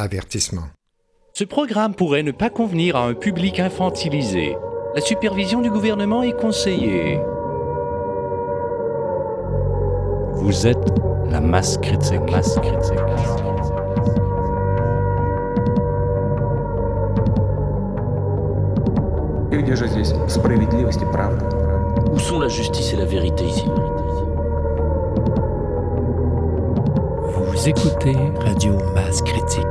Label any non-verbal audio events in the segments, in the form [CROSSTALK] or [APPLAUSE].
Avertissement. Ce programme pourrait ne pas convenir à un public infantilisé. La supervision du gouvernement est conseillée. Vous êtes la masse critique. Masse critique. Où sont la justice et la vérité ici? Vous écoutez Radio Masse Critique.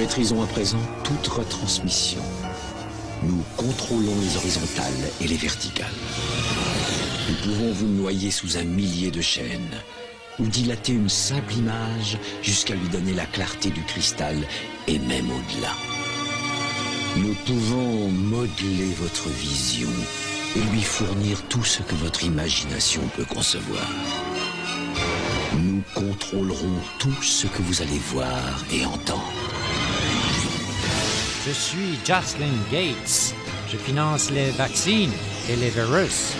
Maîtrisons à présent toute retransmission. Nous contrôlons les horizontales et les verticales. Nous pouvons vous noyer sous un millier de chaînes ou dilater une simple image jusqu'à lui donner la clarté du cristal et même au-delà. Nous pouvons modeler votre vision et lui fournir tout ce que votre imagination peut concevoir. Nous contrôlerons tout ce que vous allez voir et entendre. Je suis Jocelyn Gates. Je finance les vaccins et les virus.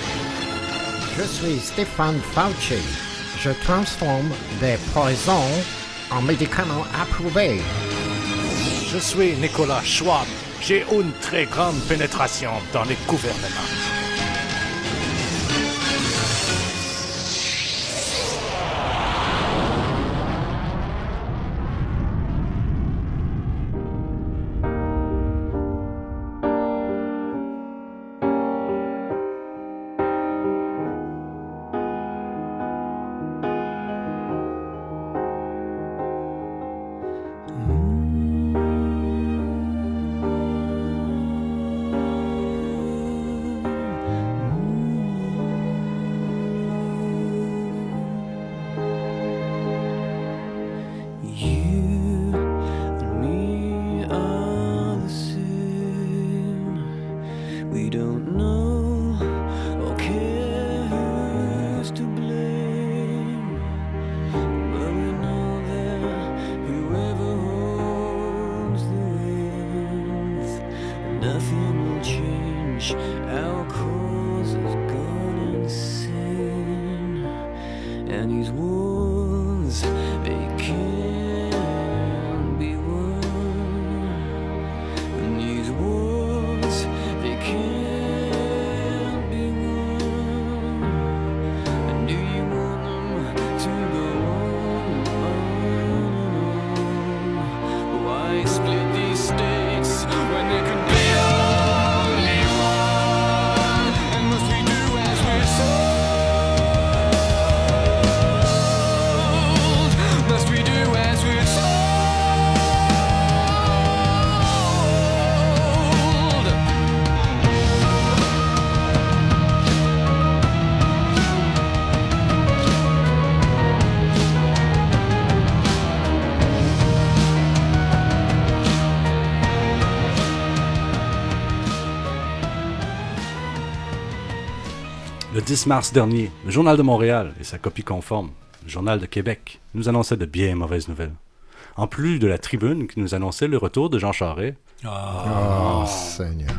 Je suis Stéphane Fauci. Je transforme des poisons en médicaments approuvés. Je suis Nicolas Schwab. J'ai une très grande pénétration dans les gouvernements. 10 mars dernier, le Journal de Montréal et sa copie conforme, le Journal de Québec, nous annonçaient de bien mauvaises nouvelles. En plus de la tribune qui nous annonçait le retour de Jean Charest. Oh, Seigneur.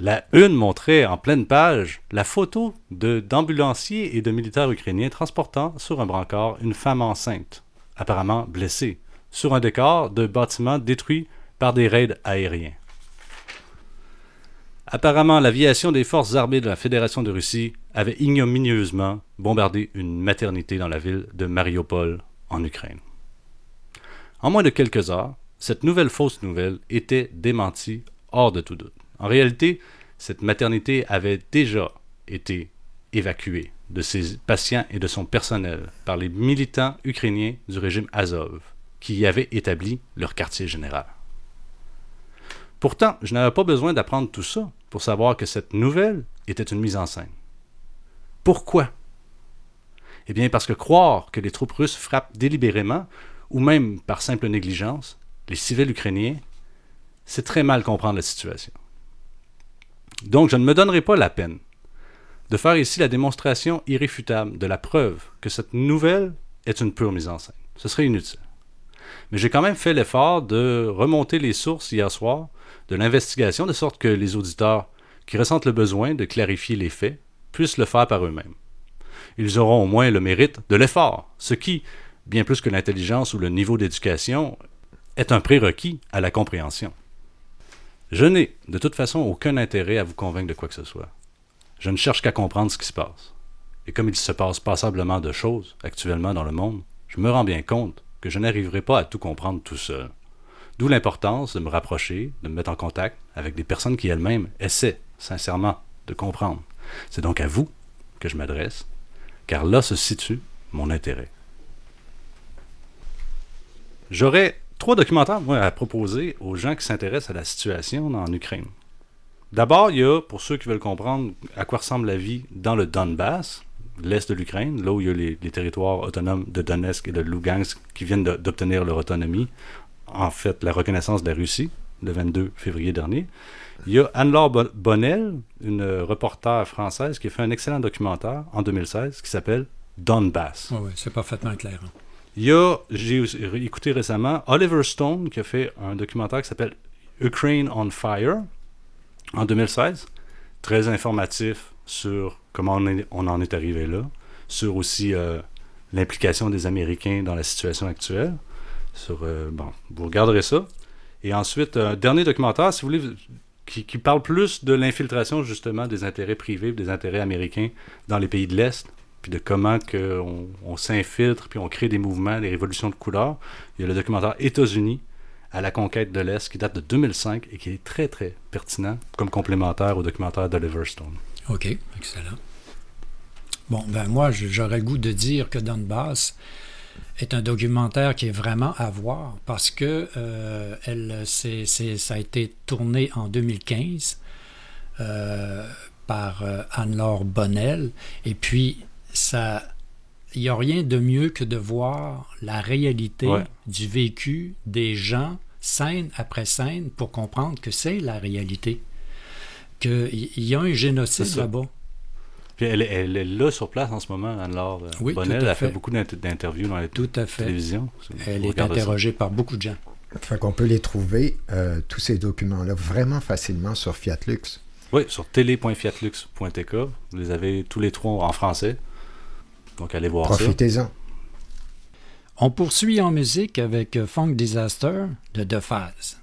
La une montrait en pleine page la photo de d'ambulanciers et de militaires ukrainiens transportant sur un brancard une femme enceinte, apparemment blessée, sur un décor de bâtiments détruits par des raids aériens. Apparemment, l'aviation des forces armées de la Fédération de Russie avait ignominieusement bombardé une maternité dans la ville de Mariupol, en Ukraine. En moins de quelques heures, cette nouvelle fausse nouvelle était démentie hors de tout doute. En réalité, cette maternité avait déjà été évacuée de ses patients et de son personnel par les militants ukrainiens du régime Azov, qui y avaient établi leur quartier général. Pourtant, je n'avais pas besoin d'apprendre tout ça pour savoir que cette nouvelle était une mise en scène. Pourquoi? Eh bien parce que croire que les troupes russes frappent délibérément, ou même par simple négligence, les civils ukrainiens, c'est très mal comprendre la situation. Donc je ne me donnerai pas la peine de faire ici la démonstration irréfutable de la preuve que cette nouvelle est une pure mise en scène. Ce serait inutile. Mais j'ai quand même fait l'effort de remonter les sources hier soir de l'investigation, de sorte que les auditeurs qui ressentent le besoin de clarifier les faits puissent le faire par eux-mêmes. ils auront au moins le mérite de l'effort, ce qui, bien plus que l'intelligence ou le niveau d'éducation, est un prérequis à la compréhension. Je n'ai de toute façon aucun intérêt à vous convaincre de quoi que ce soit. Je ne cherche qu'à comprendre ce qui se passe. Et comme il se passe passablement de choses actuellement dans le monde, je me rends bien compte que je n'arriverai pas à tout comprendre tout seul. D'où l'importance de me rapprocher, de me mettre en contact avec des personnes qui elles-mêmes essaient sincèrement de comprendre. C'est donc à vous que je m'adresse, car là se situe mon intérêt. J'aurais trois documentaires à proposer aux gens qui s'intéressent à la situation en Ukraine. D'abord, il y a, pour ceux qui veulent comprendre à quoi ressemble la vie dans le Donbass, l'est de l'Ukraine, là où il y a les, territoires autonomes de Donetsk et de Lugansk qui viennent d'obtenir leur autonomie, en fait la reconnaissance de la Russie, le 22 février dernier. Il y a Anne-Laure Bonnel, une reporter française, qui a fait un excellent documentaire en 2016 qui s'appelle Donbass. Oh oui, c'est parfaitement clair. Hein. Il y a, j'ai écouté récemment, Oliver Stone qui a fait un documentaire qui s'appelle Ukraine on Fire en 2016. Très informatif sur comment on, est, on en est arrivé là, sur aussi euh, l'implication des Américains dans la situation actuelle. Euh, bon, vous regarderez ça. Et ensuite, un dernier documentaire, si vous voulez, qui, qui parle plus de l'infiltration justement des intérêts privés, des intérêts américains dans les pays de l'Est, puis de comment que on, s'infiltre, puis on crée des mouvements, des révolutions de couleur. Il y a le documentaire États-Unis à la conquête de l'Est qui date de 2005 et qui est très très pertinent comme complémentaire au documentaire d'Oliver Stone. OK, excellent. Bon, ben moi, j'aurais goût de dire que Donbass est un documentaire qui est vraiment à voir parce que euh, elle, ça a été tourné en 2015 euh, par euh, Anne-Laure Bonnel. Et puis ça il n'y a rien de mieux que de voir la réalité Ouais. du vécu des gens scène après scène pour comprendre que c'est la réalité. Qu'il y a un génocide là-bas Puis elle, est- elle est là sur place en ce moment, Anne-Laure euh, Oui, Bonnel. tout à Elle a fait fait. beaucoup d'inter- d'interviews dans la Tout à fait. télévision. Elle est ça. interrogée par beaucoup de gens. Fait qu'on peut les trouver, euh, tous ces documents-là, vraiment facilement sur Fiatlux. Oui, sur télé.fiatlux.tk. Vous les avez tous les trois en français. Donc allez voir ça. Profitez-en. On poursuit en musique avec Funk Disaster de deux phases.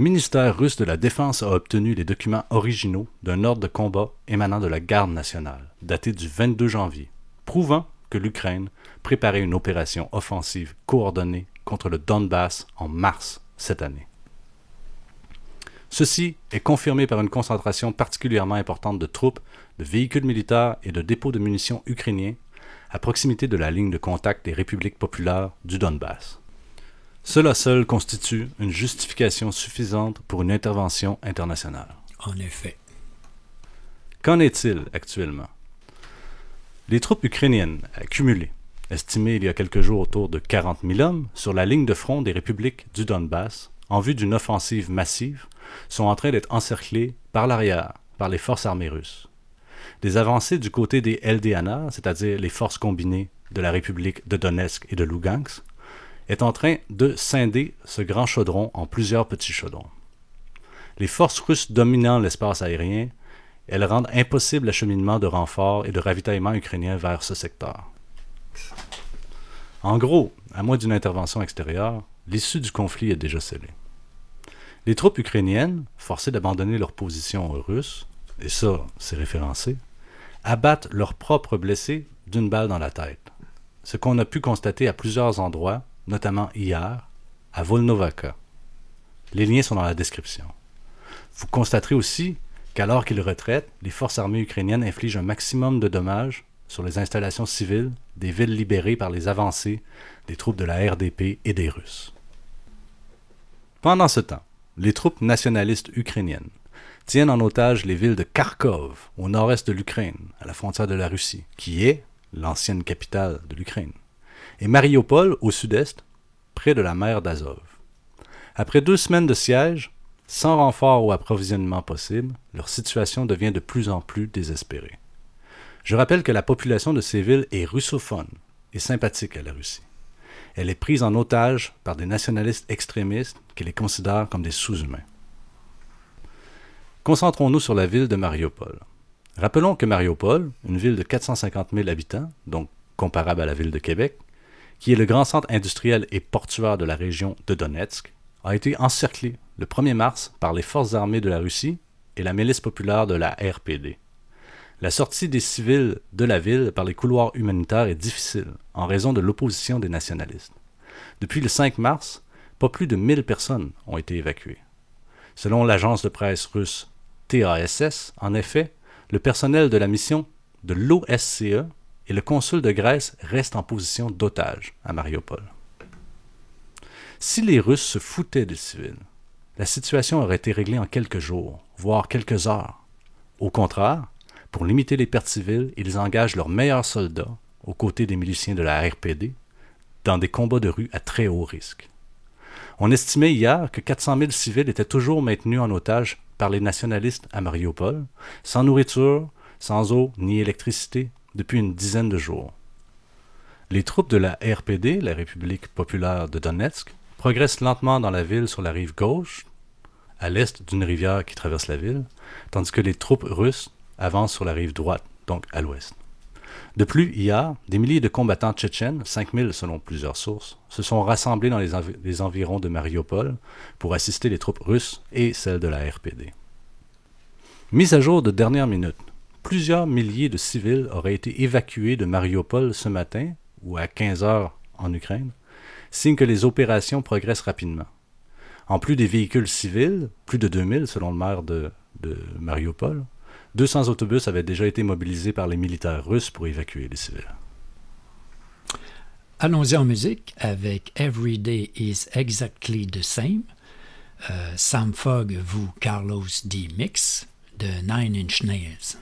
Ministère russe de la Défense a obtenu les documents originaux d'un ordre de combat émanant de la Garde nationale, daté du 22 janvier, prouvant que l'Ukraine préparait une opération offensive coordonnée contre le Donbass en mars cette année. Ceci est confirmé par une concentration particulièrement importante de troupes, de véhicules militaires et de dépôts de munitions ukrainiens à proximité de la ligne de contact des républiques populaires du Donbass. Cela seul constitue une justification suffisante pour une intervention internationale. En effet. Qu'en est-il actuellement? Les troupes ukrainiennes accumulées, estimées il y a quelques jours autour de 40 000 hommes, sur la ligne de front des républiques du Donbass, en vue d'une offensive massive, sont en train d'être encerclées par l'arrière par les forces armées russes. Des avancées du côté des LDNR, c'est-à-dire les forces combinées de la République de Donetsk et de Lugansk, est en train de scinder ce grand chaudron en plusieurs petits chaudrons. Les forces russes dominant l'espace aérien, elles rendent impossible l'acheminement de renforts et de ravitaillement ukrainiens vers ce secteur. En gros, à moins d'une intervention extérieure, l'issue du conflit est déjà scellée. Les troupes ukrainiennes, forcées d'abandonner leur position aux Russes, et ça, c'est référencé, abattent leurs propres blessés d'une balle dans la tête, ce qu'on a pu constater à plusieurs endroits notamment hier, à Volnovaka. Les liens sont dans la description. Vous constaterez aussi qu'alors qu'ils retraitent, les forces armées ukrainiennes infligent un maximum de dommages sur les installations civiles des villes libérées par les avancées des troupes de la RDP et des Russes. Pendant ce temps, les troupes nationalistes ukrainiennes tiennent en otage les villes de Kharkov, au nord-est de l'Ukraine, à la frontière de la Russie, qui est l'ancienne capitale de l'Ukraine et Mariupol au sud-est, près de la mer d'Azov. Après deux semaines de siège, sans renfort ou approvisionnement possible, leur situation devient de plus en plus désespérée. Je rappelle que la population de ces villes est russophone et sympathique à la Russie. Elle est prise en otage par des nationalistes extrémistes qui les considèrent comme des sous-humains. Concentrons-nous sur la ville de Mariupol. Rappelons que Mariupol, une ville de 450 000 habitants, donc comparable à la ville de Québec, qui est le grand centre industriel et portuaire de la région de Donetsk, a été encerclé le 1er mars par les forces armées de la Russie et la milice populaire de la RPD. La sortie des civils de la ville par les couloirs humanitaires est difficile en raison de l'opposition des nationalistes. Depuis le 5 mars, pas plus de 1000 personnes ont été évacuées. Selon l'agence de presse russe TASS, en effet, le personnel de la mission de l'OSCE et le consul de Grèce reste en position d'otage à Mariupol. Si les Russes se foutaient des civils, la situation aurait été réglée en quelques jours, voire quelques heures. Au contraire, pour limiter les pertes civiles, ils engagent leurs meilleurs soldats, aux côtés des miliciens de la RPD, dans des combats de rue à très haut risque. On estimait hier que 400 000 civils étaient toujours maintenus en otage par les nationalistes à Mariupol, sans nourriture, sans eau ni électricité, depuis une dizaine de jours. Les troupes de la RPD, la République populaire de Donetsk, progressent lentement dans la ville sur la rive gauche, à l'est d'une rivière qui traverse la ville, tandis que les troupes russes avancent sur la rive droite, donc à l'ouest. De plus, hier, des milliers de combattants tchétchènes, 5000 selon plusieurs sources, se sont rassemblés dans les, les, environs de Mariupol pour assister les troupes russes et celles de la RPD. Mise à jour de dernière minute, plusieurs milliers de civils auraient été évacués de Mariupol ce matin, ou à 15 heures en Ukraine, signe que les opérations progressent rapidement. En plus des véhicules civils, plus de 2000 selon le maire de, de Mariupol, 200 autobus avaient déjà été mobilisés par les militaires russes pour évacuer les civils. Allons-y en musique avec Every Day is Exactly the Same. Euh, Sam Fogg vous Carlos D. Mix de Nine Inch Nails.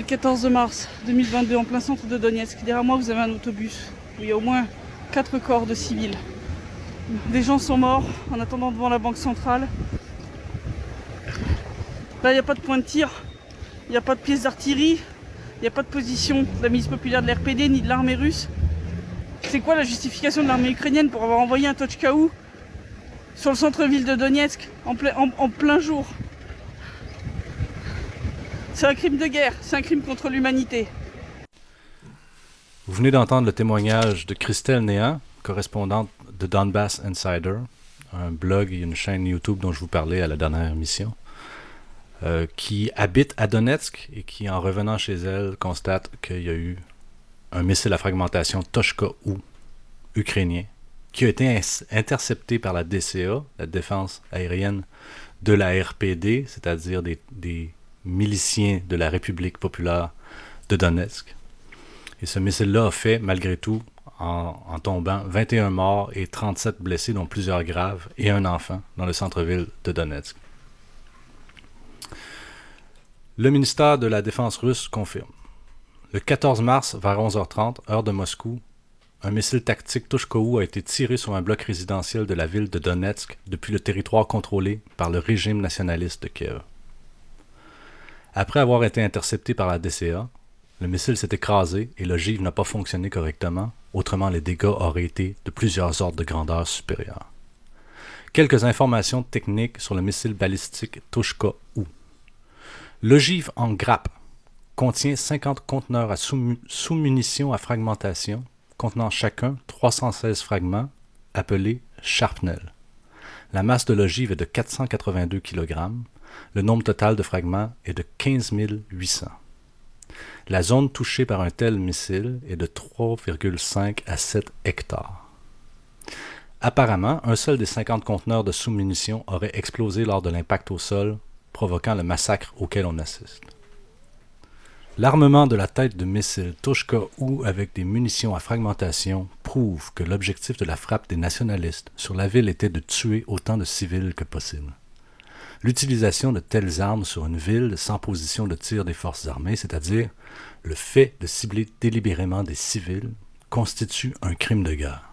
Le 14 mars 2022 en plein centre de Donetsk. Derrière moi, vous avez un autobus où il y a au moins 4 corps de civils. Des gens sont morts en attendant devant la banque centrale. Là, il n'y a pas de point de tir, il n'y a pas de pièces d'artillerie, il n'y a pas de position de la milice populaire de l'RPD ni de l'armée russe. C'est quoi la justification de l'armée ukrainienne pour avoir envoyé un Tochkaou sur le centre-ville de Donetsk en plein jour? C'est un crime de guerre, c'est un crime contre l'humanité. Vous venez d'entendre le témoignage de Christelle Néant, correspondante de Donbass Insider, un blog et une chaîne YouTube dont je vous parlais à la dernière émission, euh, qui habite à Donetsk et qui, en revenant chez elle, constate qu'il y a eu un missile à fragmentation Toshka-U ukrainien qui a été intercepté par la DCA, la défense aérienne de la RPD, c'est-à-dire des miliciens de la République populaire de Donetsk. Et ce missile-là a fait, malgré tout, en, tombant, 21 morts et 37 blessés, dont plusieurs graves, et un enfant dans le centre-ville de Donetsk. Le ministère de la Défense russe confirme. Le 14 mars, vers 11h30, heure de Moscou, un missile tactique Toshkou a été tiré sur un bloc résidentiel de la ville de Donetsk depuis le territoire contrôlé par le régime nationaliste de Kiev. Après avoir été intercepté par la DCA, le missile s'est écrasé et l'ogive n'a pas fonctionné correctement, autrement les dégâts auraient été de plusieurs ordres de grandeur supérieurs. Quelques informations techniques sur le missile balistique Toshka-U. L'ogive en grappe contient 50 conteneurs à sous- sous-munitions à fragmentation, contenant chacun 316 fragments, appelés sharpnel. La masse de l'ogive est de 482 kg. Le nombre total de fragments est de 15 800. La zone touchée par un tel missile est de 3,5 à 7 hectares. Apparemment, un seul des 50 conteneurs de sous-munitions aurait explosé lors de l'impact au sol, provoquant le massacre auquel on assiste. L'armement de la tête de missile Toshka-U avec des munitions à fragmentation prouve que l'objectif de la frappe des nationalistes sur la ville était de tuer autant de civils que possible. L'utilisation de telles armes sur une ville sans position de tir des forces armées, c'est-à-dire le fait de cibler délibérément des civils, constitue un crime de guerre.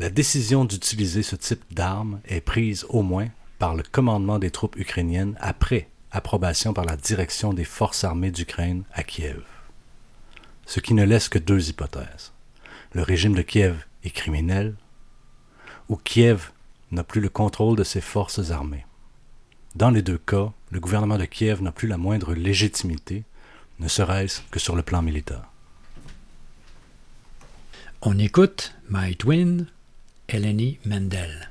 La décision d'utiliser ce type d'armes est prise au moins par le commandement des troupes ukrainiennes après approbation par la direction des forces armées d'Ukraine à Kiev. Ce qui ne laisse que deux hypothèses. Le régime de Kiev est criminel ou Kiev n'a plus le contrôle de ses forces armées. Dans les deux cas, le gouvernement de Kiev n'a plus la moindre légitimité, ne serait-ce que sur le plan militaire. On écoute My Twin, Eleni Mendel.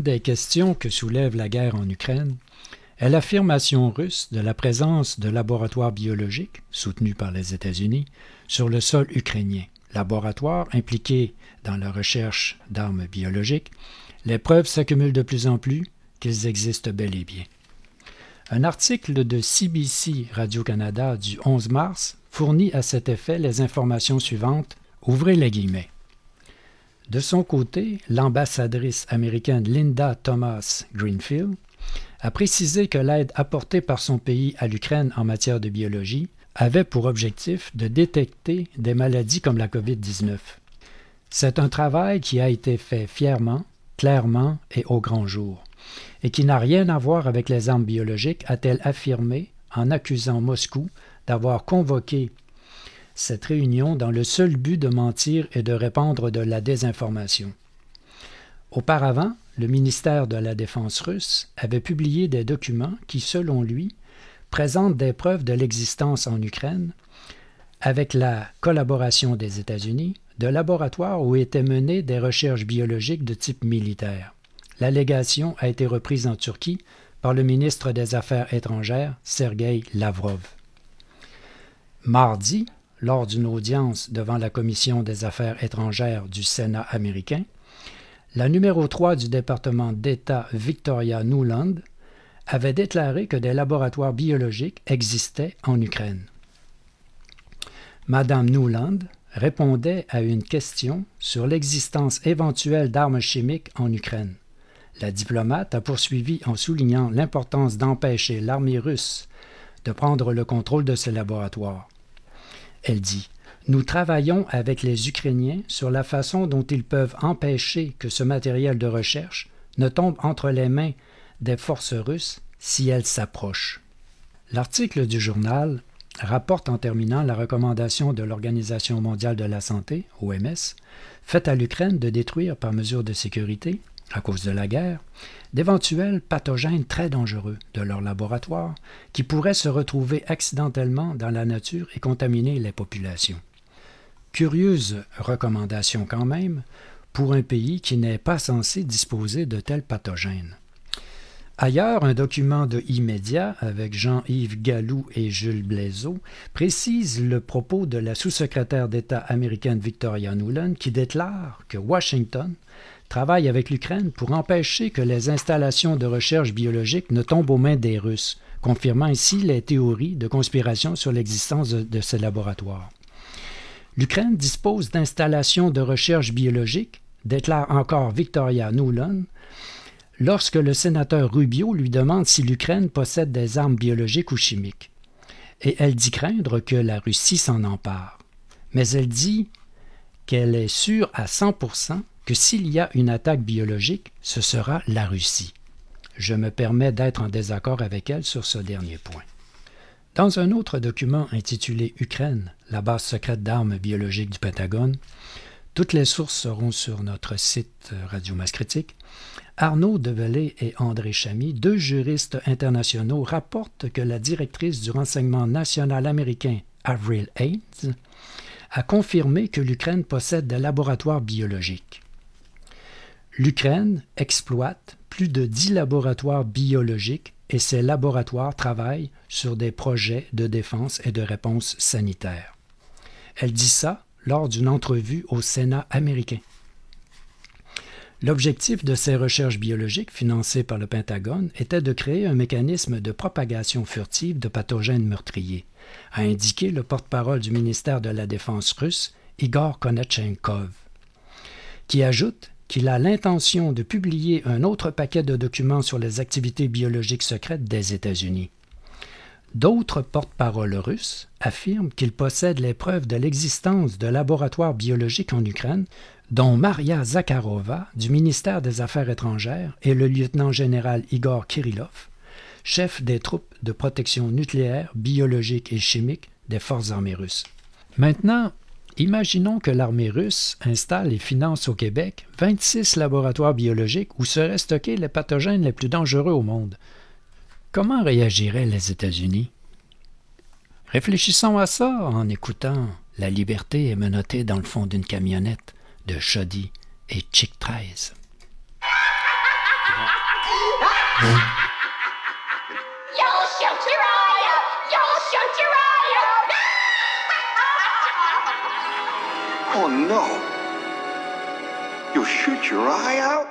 Des questions que soulève la guerre en Ukraine est l'affirmation russe de la présence de laboratoires biologiques, soutenus par les États-Unis, sur le sol ukrainien. Laboratoires impliqués dans la recherche d'armes biologiques, les preuves s'accumulent de plus en plus qu'ils existent bel et bien. Un article de CBC Radio-Canada du 11 mars fournit à cet effet les informations suivantes. Ouvrez les guillemets. De son côté, l'ambassadrice américaine Linda Thomas Greenfield a précisé que l'aide apportée par son pays à l'Ukraine en matière de biologie avait pour objectif de détecter des maladies comme la COVID-19. C'est un travail qui a été fait fièrement, clairement et au grand jour, et qui n'a rien à voir avec les armes biologiques, a-t-elle affirmé en accusant Moscou d'avoir convoqué cette réunion dans le seul but de mentir et de répandre de la désinformation. Auparavant, le ministère de la Défense russe avait publié des documents qui, selon lui, présentent des preuves de l'existence en Ukraine, avec la collaboration des États-Unis, de laboratoires où étaient menées des recherches biologiques de type militaire. L'allégation a été reprise en Turquie par le ministre des Affaires étrangères, Sergei Lavrov. Mardi, lors d'une audience devant la Commission des Affaires étrangères du Sénat américain, la numéro 3 du département d'État Victoria Nuland avait déclaré que des laboratoires biologiques existaient en Ukraine. Madame Nuland répondait à une question sur l'existence éventuelle d'armes chimiques en Ukraine. La diplomate a poursuivi en soulignant l'importance d'empêcher l'armée russe de prendre le contrôle de ces laboratoires. Elle dit Nous travaillons avec les Ukrainiens sur la façon dont ils peuvent empêcher que ce matériel de recherche ne tombe entre les mains des forces russes si elles s'approchent. L'article du journal rapporte en terminant la recommandation de l'Organisation mondiale de la santé, OMS, faite à l'Ukraine de détruire par mesure de sécurité, à cause de la guerre, d'éventuels pathogènes très dangereux de leur laboratoire qui pourraient se retrouver accidentellement dans la nature et contaminer les populations. Curieuse recommandation quand même pour un pays qui n'est pas censé disposer de tels pathogènes. Ailleurs, un document de immédiat avec Jean-Yves Gallou et Jules Blaiseau précise le propos de la sous-secrétaire d'État américaine Victoria Nuland qui déclare que Washington travaille avec l'Ukraine pour empêcher que les installations de recherche biologique ne tombent aux mains des Russes, confirmant ainsi les théories de conspiration sur l'existence de, ces laboratoires. L'Ukraine dispose d'installations de recherche biologique, déclare encore Victoria Nuland, lorsque le sénateur Rubio lui demande si l'Ukraine possède des armes biologiques ou chimiques. Et elle dit craindre que la Russie s'en empare. Mais elle dit qu'elle est sûre à 100% s'il y a une attaque biologique, ce sera la Russie. Je me permets d'être en désaccord avec elle sur ce dernier point. Dans un autre document intitulé Ukraine, la base secrète d'armes biologiques du Pentagone, toutes les sources seront sur notre site Radio Masse Critique. Arnaud Develay et André Chamy, deux juristes internationaux, rapportent que la directrice du renseignement national américain, Avril Haines, a confirmé que l'Ukraine possède des laboratoires biologiques. L'Ukraine exploite plus de dix laboratoires biologiques et ces laboratoires travaillent sur des projets de défense et de réponse sanitaire. Elle dit ça lors d'une entrevue au Sénat américain. L'objectif de ces recherches biologiques financées par le Pentagone était de créer un mécanisme de propagation furtive de pathogènes meurtriers, a indiqué le porte-parole du ministère de la Défense russe, Igor Konetchenkov, qui ajoute qu'il a l'intention de publier un autre paquet de documents sur les activités biologiques secrètes des États-Unis. D'autres porte-paroles russes affirment qu'il possède les preuves de l'existence de laboratoires biologiques en Ukraine, dont Maria Zakharova du ministère des Affaires étrangères et le lieutenant-général Igor Kirillov, chef des troupes de protection nucléaire, biologique et chimique des forces armées russes. Maintenant, imaginons que l'armée russe installe et finance au Québec 26 laboratoires biologiques où seraient stockés les pathogènes les plus dangereux au monde. Comment réagiraient les États-Unis? Réfléchissons à ça en écoutant La liberté est menottée dans le fond d'une camionnette de Shoddy et Chick 13. You'll shoot your eye out! You'll shoot your eye Oh no. You'll shoot your eye out?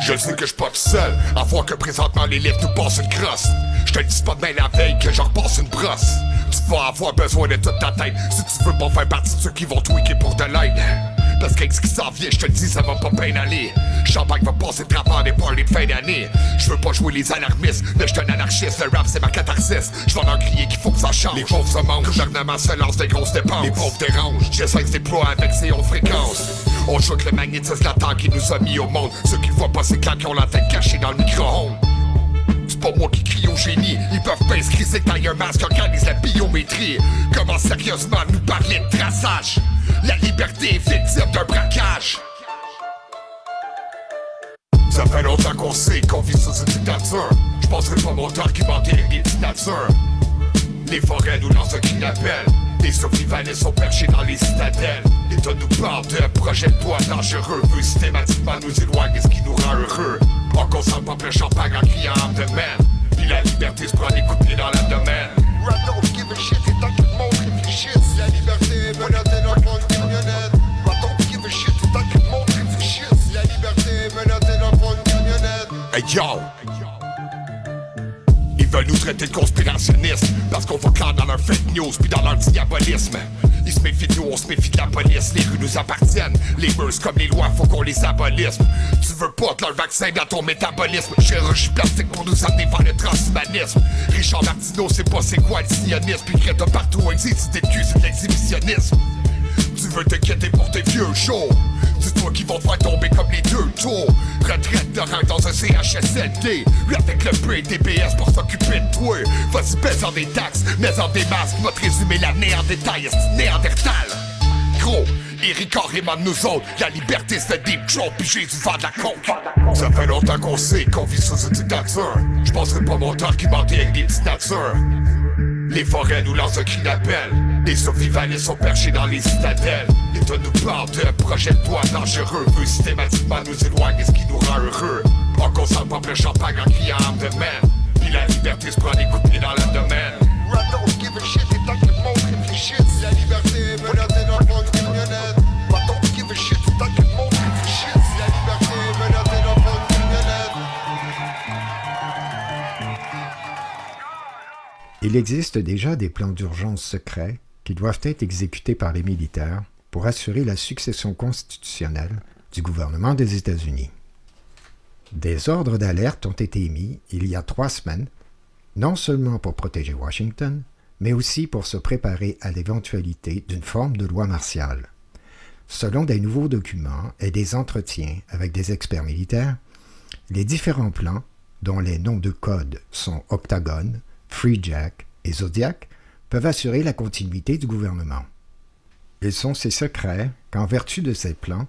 Je sais que je pas seul, à voir que présentement les livres nous passent une crosse. Je te dis pas demain la veille que j'en repasse une brosse. Tu vas avoir besoin de toute ta tête si tu veux pas faire partie de ceux qui vont tweaker pour de l'aide. Parce qui s'en vient, je te dis, ça va pas bien aller. Champagne va passer de travers des parties de fin d'année. Je veux pas jouer les alarmistes, mais je un anarchiste. Le rap, c'est ma catharsis. Je vais leur crier qu'il faut que ça change. Les pauvres se mangent, le gouvernement se lance des grosses dépenses. Les pauvres dérangent, j'essaie de déploie avec ses hautes fréquences. On joue avec le magnétisme latent qui nous a mis au monde. Ceux qui voient pas, c'est quand ils ont la tête cachée dans le micro-ondes. Pas moi qui crie au génie, ils peuvent pas inscrire y a un masque organise la biométrie. Comment sérieusement nous parler de traçage? La liberté est victime d'un braquage. Ça fait longtemps qu'on sait qu'on vit sous une dictature. Je penserai pas mon temps argumenter avec des dictatures. Les forêts nous lancent un cri d'appel. Des survivalistes sont perchés dans les citadelles. L'État nous parle d'un projet de loi dangereux. Veut systématiquement nous éloigner ce qui nous rend heureux. On consomme pas plein champagne en criant de man. Puis la liberté se prend des coups de pied dans l'abdomen. Rap don't give a shit, et tant que le monde réfléchisse, la liberté est menottée dans le. Rap don't give a shit, et tant que le monde réfléchisse, la liberté est menottée dans le camionnette. Hey yo! Veulent nous traiter de conspirationnistes parce qu'on va clair dans leur fake news puis dans leur diabolisme. Ils se méfient de nous, on se méfie de la police. Les rues nous appartiennent, les mœurs comme les lois, faut qu'on les abolisse. Tu veux pas de leur vaccin dans ton métabolisme. Chirurgie plastique pour nous amener vers le transhumanisme. Richard Martineau, c'est pas c'est quoi le sionisme. Puis Greta partout existe, t'es de cul, c'est de l'exhibitionnisme. Tu veux t'inquiéter pour tes vieux jours Dis-toi qu'ils vont faire tomber comme les deux tours. Retraite de rang dans un CHSLD Lui avec le PDBS pour s'occuper de toi. Vas-y baisse en des taxes, mais en des masques. Va te résumer l'année en détail, est néandertal? Gros, Eric de nous autres. La liberté se fait des jobs puis Jésus vend de la coke. Ça fait longtemps qu'on sait qu'on vit sous une dictature. Je penserai pas mon temps argumenter avec des natures les forêts nous lancent un cri d'appel. Les survivalistes sont perchés dans les citadelles. L'État nous parle de projet de loi dangereux. Veut systématiquement nous éloigner ce qui nous rend heureux. On consomme pas le champagne en criant arme de main. Puis la liberté se prend des coups de dans le domaine. Il existe déjà des plans d'urgence secrets qui doivent être exécutés par les militaires pour assurer la succession constitutionnelle du gouvernement des États-Unis. Des ordres d'alerte ont été émis il y a trois semaines, non seulement pour protéger Washington, mais aussi pour se préparer à l'éventualité d'une forme de loi martiale. Selon des nouveaux documents et des entretiens avec des experts militaires, les différents plans, dont les noms de code sont Octagon, Freejack et Zodiac, peuvent assurer la continuité du gouvernement. Ils sont si secrets qu'en vertu de ces plans,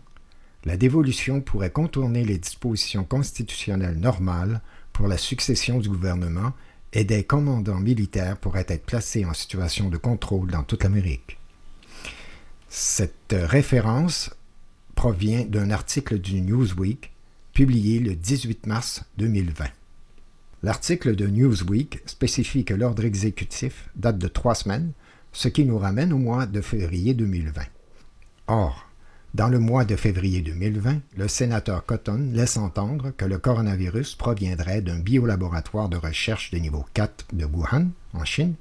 la dévolution pourrait contourner les dispositions constitutionnelles normales pour la succession du gouvernement et des commandants militaires pourraient être placés en situation de contrôle dans toute l'Amérique. Cette référence provient d'un article du Newsweek publié le 18 mars 2020. L'article de Newsweek spécifie que l'ordre exécutif date de trois semaines, ce qui nous ramène au mois de février 2020. Or, dans le mois de février 2020, le sénateur Cotton laisse entendre que le coronavirus proviendrait d'un biolaboratoire de recherche de niveau 4 de Wuhan, en Chine,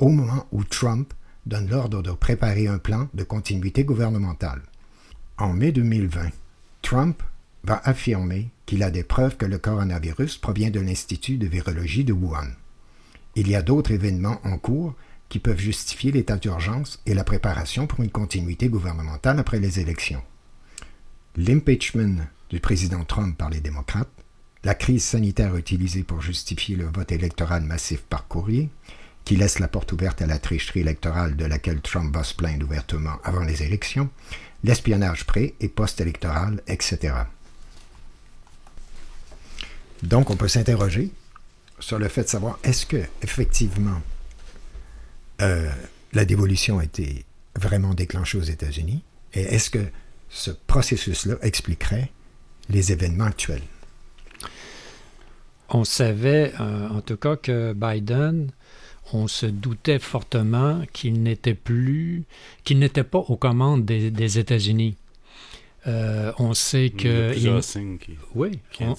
au moment où Trump donne l'ordre de préparer un plan de continuité gouvernementale. En mai 2020, Trump va affirmer qu'il a des preuves que le coronavirus provient de l'Institut de virologie de Wuhan. Il y a d'autres événements en cours qui peuvent justifier l'état d'urgence et la préparation pour une continuité gouvernementale après les élections. L'impeachment du président Trump par les démocrates, la crise sanitaire utilisée pour justifier le vote électoral massif par courrier, qui laisse la porte ouverte à la tricherie électorale de laquelle Trump va se plaindre ouvertement avant les élections, l'espionnage pré- et post-électoral, etc. Donc, on peut s'interroger sur le fait de savoir est-ce que, effectivement, euh, la dévolution a été vraiment déclenchée aux États-Unis? Et est-ce que ce processus-là expliquerait les événements actuels? On savait, euh, en tout cas, que Biden, on se doutait fortement qu'il n'était plus, qu'il n'était pas aux commandes des, des États-Unis. Euh, on sait Il y a que. il- qui- oui, qui on-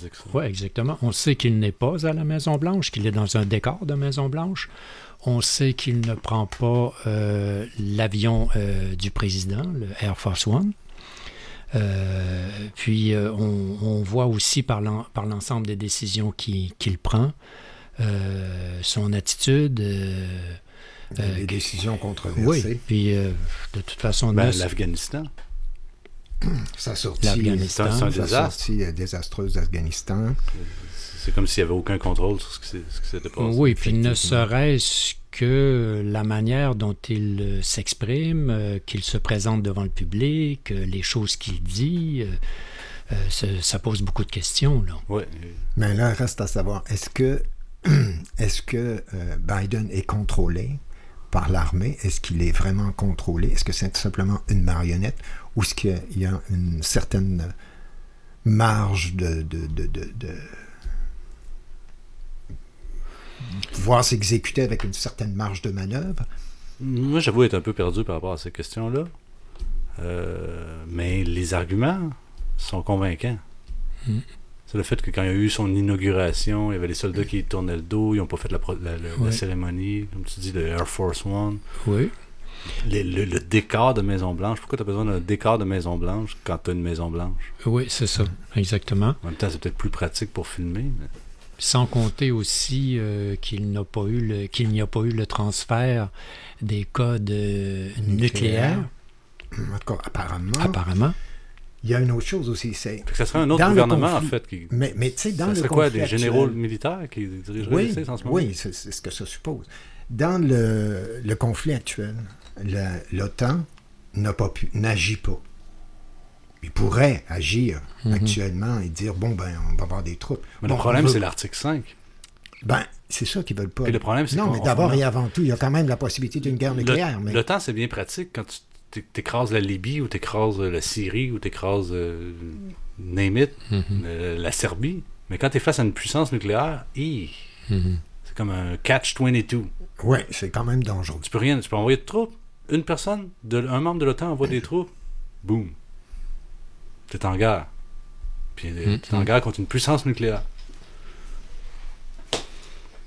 exactement. On sait qu'il n'est pas à la Maison-Blanche, qu'il est dans un décor de Maison-Blanche. On sait qu'il ne prend pas euh, l'avion euh, du président, le Air Force One. Euh, puis euh, on, on voit aussi par l'en- par l'ensemble des décisions qu'il prend, euh, son attitude. euh, euh, les décisions controversées. Oui, puis euh, de toute façon, Ben, l'Afghanistan. Sa sortie, sa sortie euh, désastreuse d'Afghanistan. C'est comme s'il n'y avait aucun contrôle sur ce qui ce s'était passé. Oui, puis ne serait-ce que la manière dont il euh, s'exprime, euh, qu'il se présente devant le public, euh, les choses qu'il dit, euh, euh, ça, ça pose beaucoup de questions. Là. Ouais. Mais là, reste à savoir, est-ce que, [CLEARS THROAT] est-ce que euh, Biden est contrôlé? Par l'armée? Est-ce qu'il est vraiment contrôlé? Est-ce que c'est simplement une marionnette? Ou est-ce qu'il y a une certaine marge de, de, de, de, de pouvoir s'exécuter avec une certaine marge de manœuvre? Moi, j'avoue être un peu perdu par rapport à ces questions-là. Euh, mais les arguments sont convaincants. Mm. C'est le fait que quand il y a eu son inauguration, il y avait les soldats qui tournaient le dos, ils n'ont pas fait la, cérémonie, comme tu dis, de Air Force One. Oui. Les- le, le décor de Maison-Blanche, pourquoi tu as besoin d'un décor de Maison-Blanche quand tu as une Maison-Blanche? Oui, c'est ça, exactement. En même temps, c'est peut-être plus pratique pour filmer. mais- Sans compter aussi euh, qu'il n'a pas eu le qu'il n'y a pas eu le transfert des codes euh, nucléaires. En tout cas, apparemment. Apparemment. Il y a une autre chose aussi, c'est... Que ça serait un autre dans gouvernement, conflit- en fait. Qui... Mais, mais tu sais, dans ça le serait quoi, conflit des généraux actuel- militaires qui dirigeraient Oui, en ce moment? oui c'est c'est ce que ça suppose. Dans le, le conflit actuel, l'OTAN n'a pas pu, n'agit pas. Il pourrait agir Mhm. actuellement et dire bon ben on va avoir des troupes. Mais Bon, le problème, veut- c'est l'article 5. Ben c'est ça qu'ils veulent pas. Puis le problème, c'est non, mais d'abord et avant tout, il y a quand même la possibilité d'une guerre nucléaire. Le, mais le temps, c'est bien pratique quand tu t'écrases la Libye ou t'écrases euh, la Syrie ou t'écrases euh, name it, Mhm. euh, la Serbie. Mais quand tu es face à une puissance nucléaire, Mhm. c'est comme un catch-22. Oui, c'est quand même dangereux. Tu peux rien, tu peux envoyer de troupes. Une personne, de, un membre de l'OTAN envoie des [LAUGHS] troupes. Boum. T'es en guerre. Puis euh, t'es en Mhm. guerre contre une puissance nucléaire.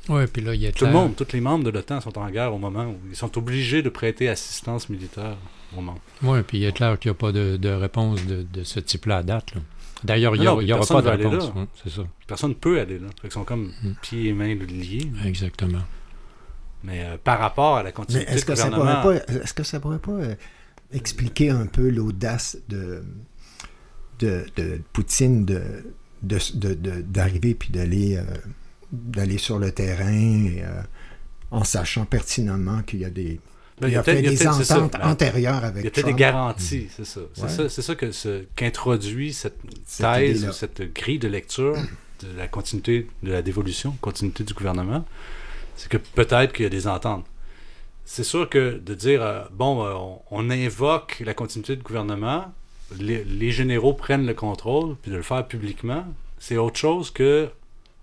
Oui, puis là, il y a Tout le monde, tous les membres de l'OTAN sont en guerre au moment où ils sont obligés de prêter assistance militaire au monde. Oui, puis il est clair qu'il n'y a pas de, de réponse de, de ce type-là à date. là. D'ailleurs, il n'y aura pas de réponse. c'est ça. Personne ne peut aller là. Qu'ils sont comme Mm. pieds et mains liés. Exactement. Mais euh, par rapport à la continuité est-ce du que, ça gouvernement... pourrait pas, est-ce que ça pourrait pas euh, expliquer un peu l'audace de, de, de Poutine de, de, de- de- d'arriver puis d'aller, euh, d'aller sur le terrain et, euh, en sachant pertinemment qu'il y a des, Ben, il a fait y a des peut-être- ça. ententes Ben, antérieures avec Il y a peut-être des garanties, c'est ça. C'est ça, que qu'introduit cette thèse ou cette grille de lecture de la continuité, de la dévolution, continuité du gouvernement. C'est que peut-être qu'il y a des ententes. C'est sûr que de dire, euh, bon, euh, on, invoque la continuité du gouvernement, les généraux prennent le contrôle, puis de le faire publiquement, c'est autre chose que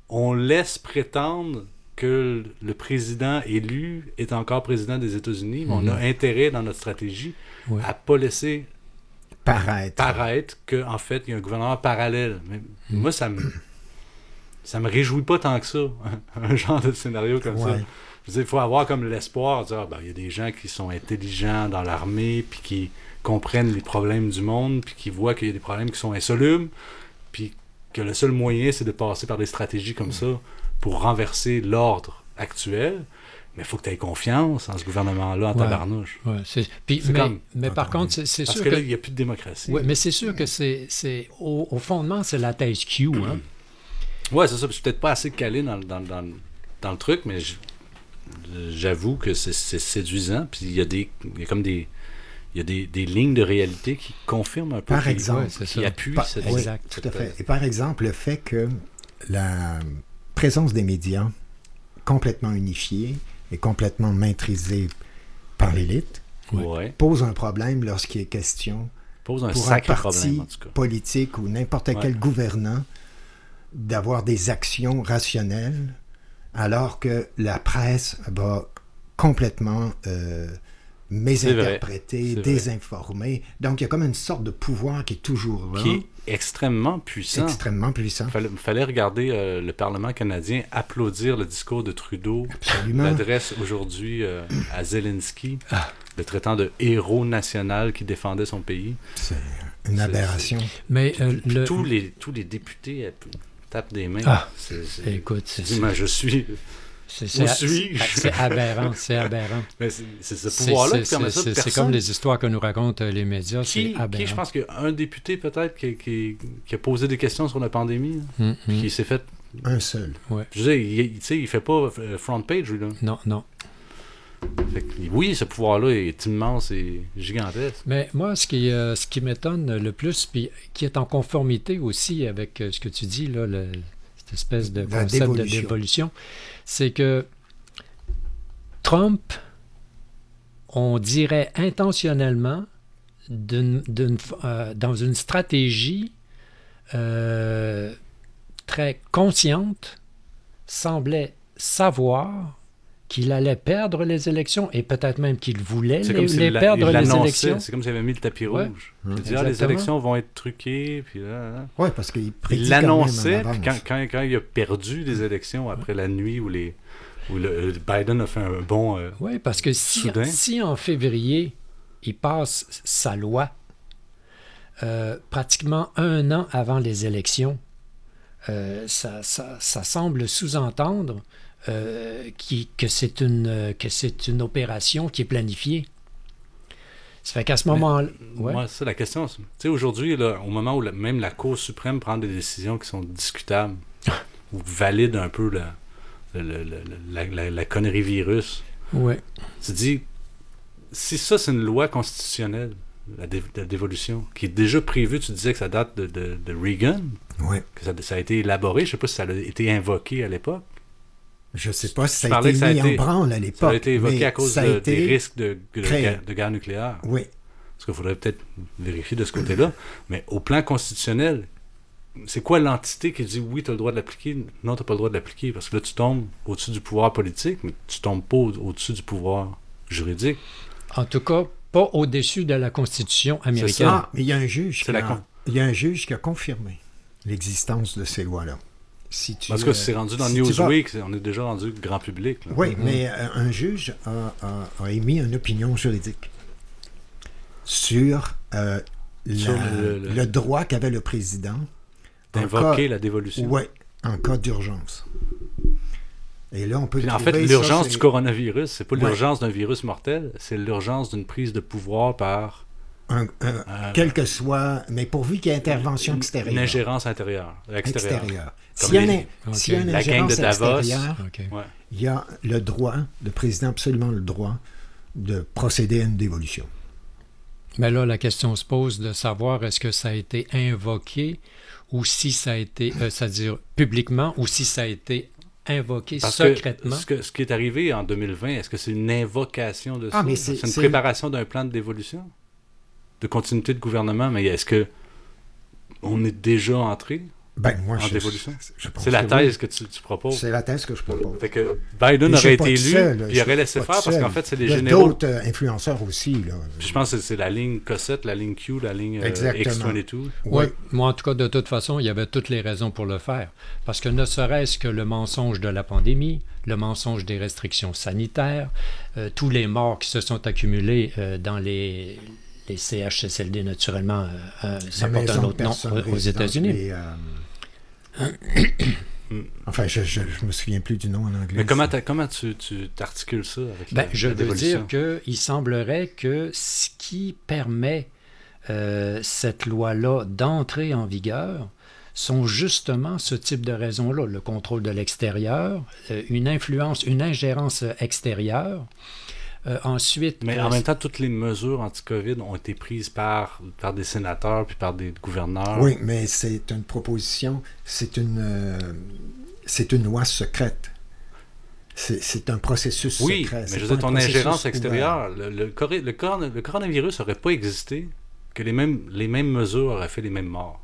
on laisse prétendre que le président élu est encore président des États-Unis, mais on a Mhm. intérêt dans notre stratégie à pas laisser paraître. paraître qu'en fait, il y a un gouvernement parallèle. Mais Mhm. moi, ça me ça me réjouit pas tant que ça, [LAUGHS] un genre de scénario comme ça. Ouais. Je veux dire, il faut avoir comme l'espoir de dire, ah, ben, il y a des gens qui sont intelligents dans l'armée, puis qui comprennent les problèmes du monde, puis qui voient qu'il y a des problèmes qui sont insolubles, que le seul moyen, c'est de passer par des stratégies comme ça pour renverser l'ordre actuel. Mais il faut que tu aies confiance en ce gouvernement-là, en Ouais. tabarnouche. Ouais, puis, mais, comme- mais par contre, c'est, c'est Parce sûr que que... là, il n'y a plus de démocratie. Ouais, mais c'est sûr que c'est, au, au fondement, c'est la thèse Q. Hein? [CLEARS THROAT] Ouais, c'est ça. Je suis peut-être pas assez calé dans, le- dans, dans, le- dans le truc, mais j'avoue que c'est séduisant. Puis il y a des, il y a comme des, il y a des, des lignes de réalité qui confirment un peu, Par qui, exemple, qui appuient Par- cette, oui, tout à fait. Et par exemple, le fait que la présence des médias complètement unifiée et complètement maîtrisée par l'élite Ouais. pose un problème lorsqu'il est question Pose un pour sacré un parti problème, en tout cas. politique ou n'importe Ouais. quel gouvernant d'avoir des actions rationnelles alors que la presse va complètement euh, vrai. désinformer. Donc, il y a comme une sorte de pouvoir qui est toujours là. qui est extrêmement puissant. Extrêmement puissant. Il fallait, fallait regarder euh, le Parlement canadien applaudir le discours de Trudeau, Absolument. l'adresse aujourd'hui euh, à Zelensky, Ah. le traitant de héros national qui défendait son pays. C'est une aberration. Mais euh, Puis le... tous, les, tous les députés tapent des mains. Ah, C'est- c'est- écoute, c'est- je suis. C'est, aberrant, c'est aberrant. Mais c'est ce pouvoir-là c'est- qui permet ça. c'est- c'est Personne- comme les histoires que nous racontent euh, les médias, Qui, c'est aberrant. qui, je pense qu'il y a un député peut-être qui, qui- qui a posé des questions sur la pandémie, Mm, puis mm. qui s'est fait. Un seul. Ouais. Je veux dire, il, il- tu sais, il fait pas euh, front page, lui, là. Non, non. Fait que, oui, ce pouvoir-là est immense et gigantesque. Mais moi, ce qui, euh, ce qui m'étonne le plus, puis qui est en conformité aussi avec euh, ce que tu dis, là, le- espèce de concept de dévolution. dévolution, c'est que Trump, on dirait intentionnellement, d'une- d'une f- euh, dans une stratégie euh, très consciente, semblait savoir qu'il allait perdre les élections et peut-être même qu'il voulait les, comme s'il les l'a- perdre il les élections. C'est comme s'il avait mis le tapis Ouais. rouge. Hum. Il dit, ah, les élections vont être truquées, puis là, là. Oui, parce qu'il quand l'annonçait, quand, quand, quand il a perdu les élections après la nuit où, les, où le, euh, Biden a fait un bon. euh, Oui, parce que si, si en février, il passe sa loi, euh, pratiquement un an avant les élections, euh, ça, ça- ça semble sous-entendre euh, qui- que c'est une, euh, que c'est une opération qui est planifiée. Ça fait qu'à ce moment-là... ouais. Moi, c'est la question. Tu sais, aujourd'hui, là, au moment où la- même la Cour suprême prend des décisions qui sont discutables [LAUGHS] ou valide un peu la, le- le- le- la, la- la connerie virus, Ouais. tu te dis, si ça, c'est une loi constitutionnelle, la, dé- la dévolution, qui est déjà prévue, tu disais que ça date de, de- de Reagan, Ouais. que ça, ça a été élaboré, je sais pas si ça a été invoqué à l'époque. Je ne sais pas si ça a été que ça a mis été- en branle à l'époque. Ça a été évoqué mais à cause de- des risques de, guerre, de guerre nucléaire. Oui. Parce qu'il faudrait peut-être vérifier de ce côté-là. Mais au plan constitutionnel, c'est quoi l'entité qui dit oui, tu as le droit de l'appliquer, non, tu n'as pas le droit de l'appliquer? Parce que là, tu tombes au-dessus du pouvoir politique, mais tu tombes pas au- au-dessus du pouvoir juridique. En tout cas, pas au-dessus de la Constitution américaine. Ah, mais il y a un juge, qui C'est la a, con- il y a un juge qui a confirmé l'existence de ces lois-là. Si tu... Parce que euh, c'est rendu dans si tu vas- Newsweek, on est déjà rendu grand public. là. Oui, Mhm. mais euh, un juge a, a- a émis une opinion juridique sur, euh, la- Sur le, le- le- droit qu'avait le président en D'invoquer la dévolution. Oui, en cas d'urgence. Et là, on peut en fait, l'urgence du coronavirus, c'est pas Ouais. l'urgence d'un virus mortel, c'est l'urgence d'une prise de pouvoir par Un- un- Euh, quel que soit, mais pourvu qu'il y ait intervention extérieure. une ingérence intérieure, extérieure. Extérieure. S'il y a une- s'il y a une la de ingérence Davos. extérieure, Ouais. il y a le droit, le président a absolument le droit de procéder à une dévolution. Mais là, la question se pose de savoir est-ce que ça a été invoqué ou si ça a été, euh, c'est-à-dire publiquement, ou si ça a été invoqué Parce que secrètement. ce, que- ce qui est arrivé en 2020, est-ce que c'est une invocation de Ah, ça? C'est une préparation d'un plan de dévolution? De continuité de gouvernement, mais est-ce que on est déjà entré Ben, moi, en je- dévolution? C'est la thèse oui. que tu, tu proposes. C'est la thèse que je propose. Fait que Biden aurait été élu, seul, puis il aurait laissé faire parce qu'en fait, c'est les Il y a généraux. d'autres euh, influenceurs aussi. Là. Puis je pense que c'est la ligne Cossette, la ligne Q, la ligne euh, Exactement. X22. Oui, moi en tout cas, de toute façon, il y avait toutes les raisons pour le faire. Parce que ne serait-ce que le mensonge de la pandémie, le mensonge des restrictions sanitaires, euh, tous les morts qui se sont accumulés euh, dans les, les CHSLD, naturellement, euh, euh, ça porte un autre nom aux- États-Unis. euh, [COUGHS] enfin, je, je me souviens plus du nom en anglais. Mais comment, tu, tu t'articules ça avec Ben, la, je la veux dire qu'il semblerait que ce qui permet euh, cette loi-là d'entrer en vigueur sont justement ce type de raisons-là, le contrôle de l'extérieur, euh, une influence, une ingérence extérieure. Euh, ensuite, Mais euh, en même temps, toutes les mesures anti-COVID ont été prises par, par des sénateurs puis par des gouverneurs. Oui, mais c'est une proposition, c'est une, euh, c'est une loi secrète. C'est c'est un processus Oui, secret. mais c'est je veux dire, ton ingérence extérieure, le, le, le corona- le coronavirus n'aurait pas existé que les mêmes, les mêmes mesures auraient fait les mêmes morts.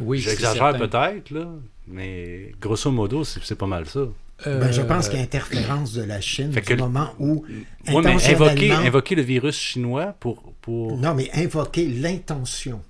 Oui, J'exagère peut-être, là, mais grosso modo, c'est c'est pas mal ça. Ben, je Euh, pense qu'il y a interférence de la Chine Fait du que- moment où Oui, mais invoquer, intentionnellement- invoquer le virus chinois pour... pour... Non, mais invoquer l'intention.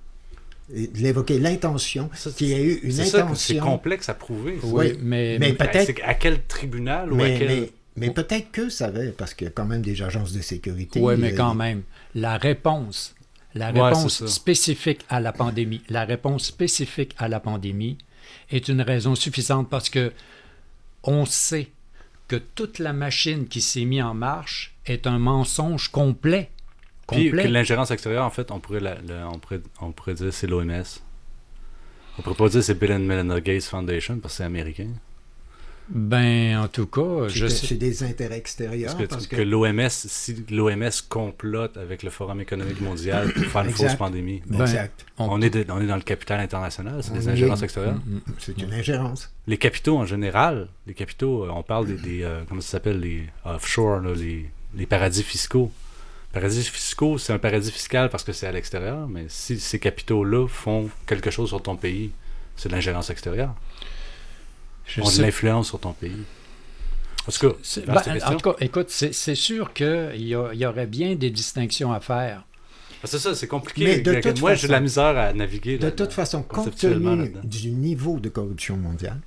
L'évoquer l'intention, qu'il y a eu une ça, intention. c'est complexe à prouver. ça. Oui, mais, mais À- peut-être. À quel tribunal ou à Mais, quel... mais, mais peut-être qu'eux savaient, parce qu'il y a quand même des agences de sécurité. Oui, mais euh, quand même, la réponse, la réponse ça. spécifique à la pandémie, la réponse spécifique à la pandémie est une raison suffisante parce que on sait que toute la machine qui s'est mise en marche est un mensonge complet. Puis Complet. que l'ingérence extérieure, en fait, on pourrait, la- la- on pourrait, on pourrait dire c'est l'OMS. On pourrait pas dire c'est Bill and Melinda Gates Foundation parce que c'est américain. Ben, en tout cas, je sais. C'est des intérêts extérieurs. Parce que, parce que l'OMS, si l'OMS complote avec le Forum économique mondial pour faire une Exact. fausse pandémie, Ben, Exact. on, est de- on est dans le capital international, c'est des ingérences est- extérieures. Mm, C'est une ingérence. Les capitaux en général, les capitaux, euh, on parle des, des, euh, comment ça s'appelle, les offshore, là, les, les paradis fiscaux. Paradis fiscaux, c'est un paradis fiscal parce que c'est à l'extérieur, mais si ces capitaux-là font quelque chose sur ton pays, c'est de l'ingérence extérieure. Je ont de sais- l'influence sur ton pays. En tout cas, C'est- vaste ben, en tout cas, écoute, c'est c'est sûr qu'il y, y aurait bien des distinctions à faire. Ah, C'est ça, c'est compliqué. Mais de Moi, toute j'ai façon- de la misère à naviguer. De toute façon, compte conceptuellement, tenu là-dedans. du niveau de corruption mondiale,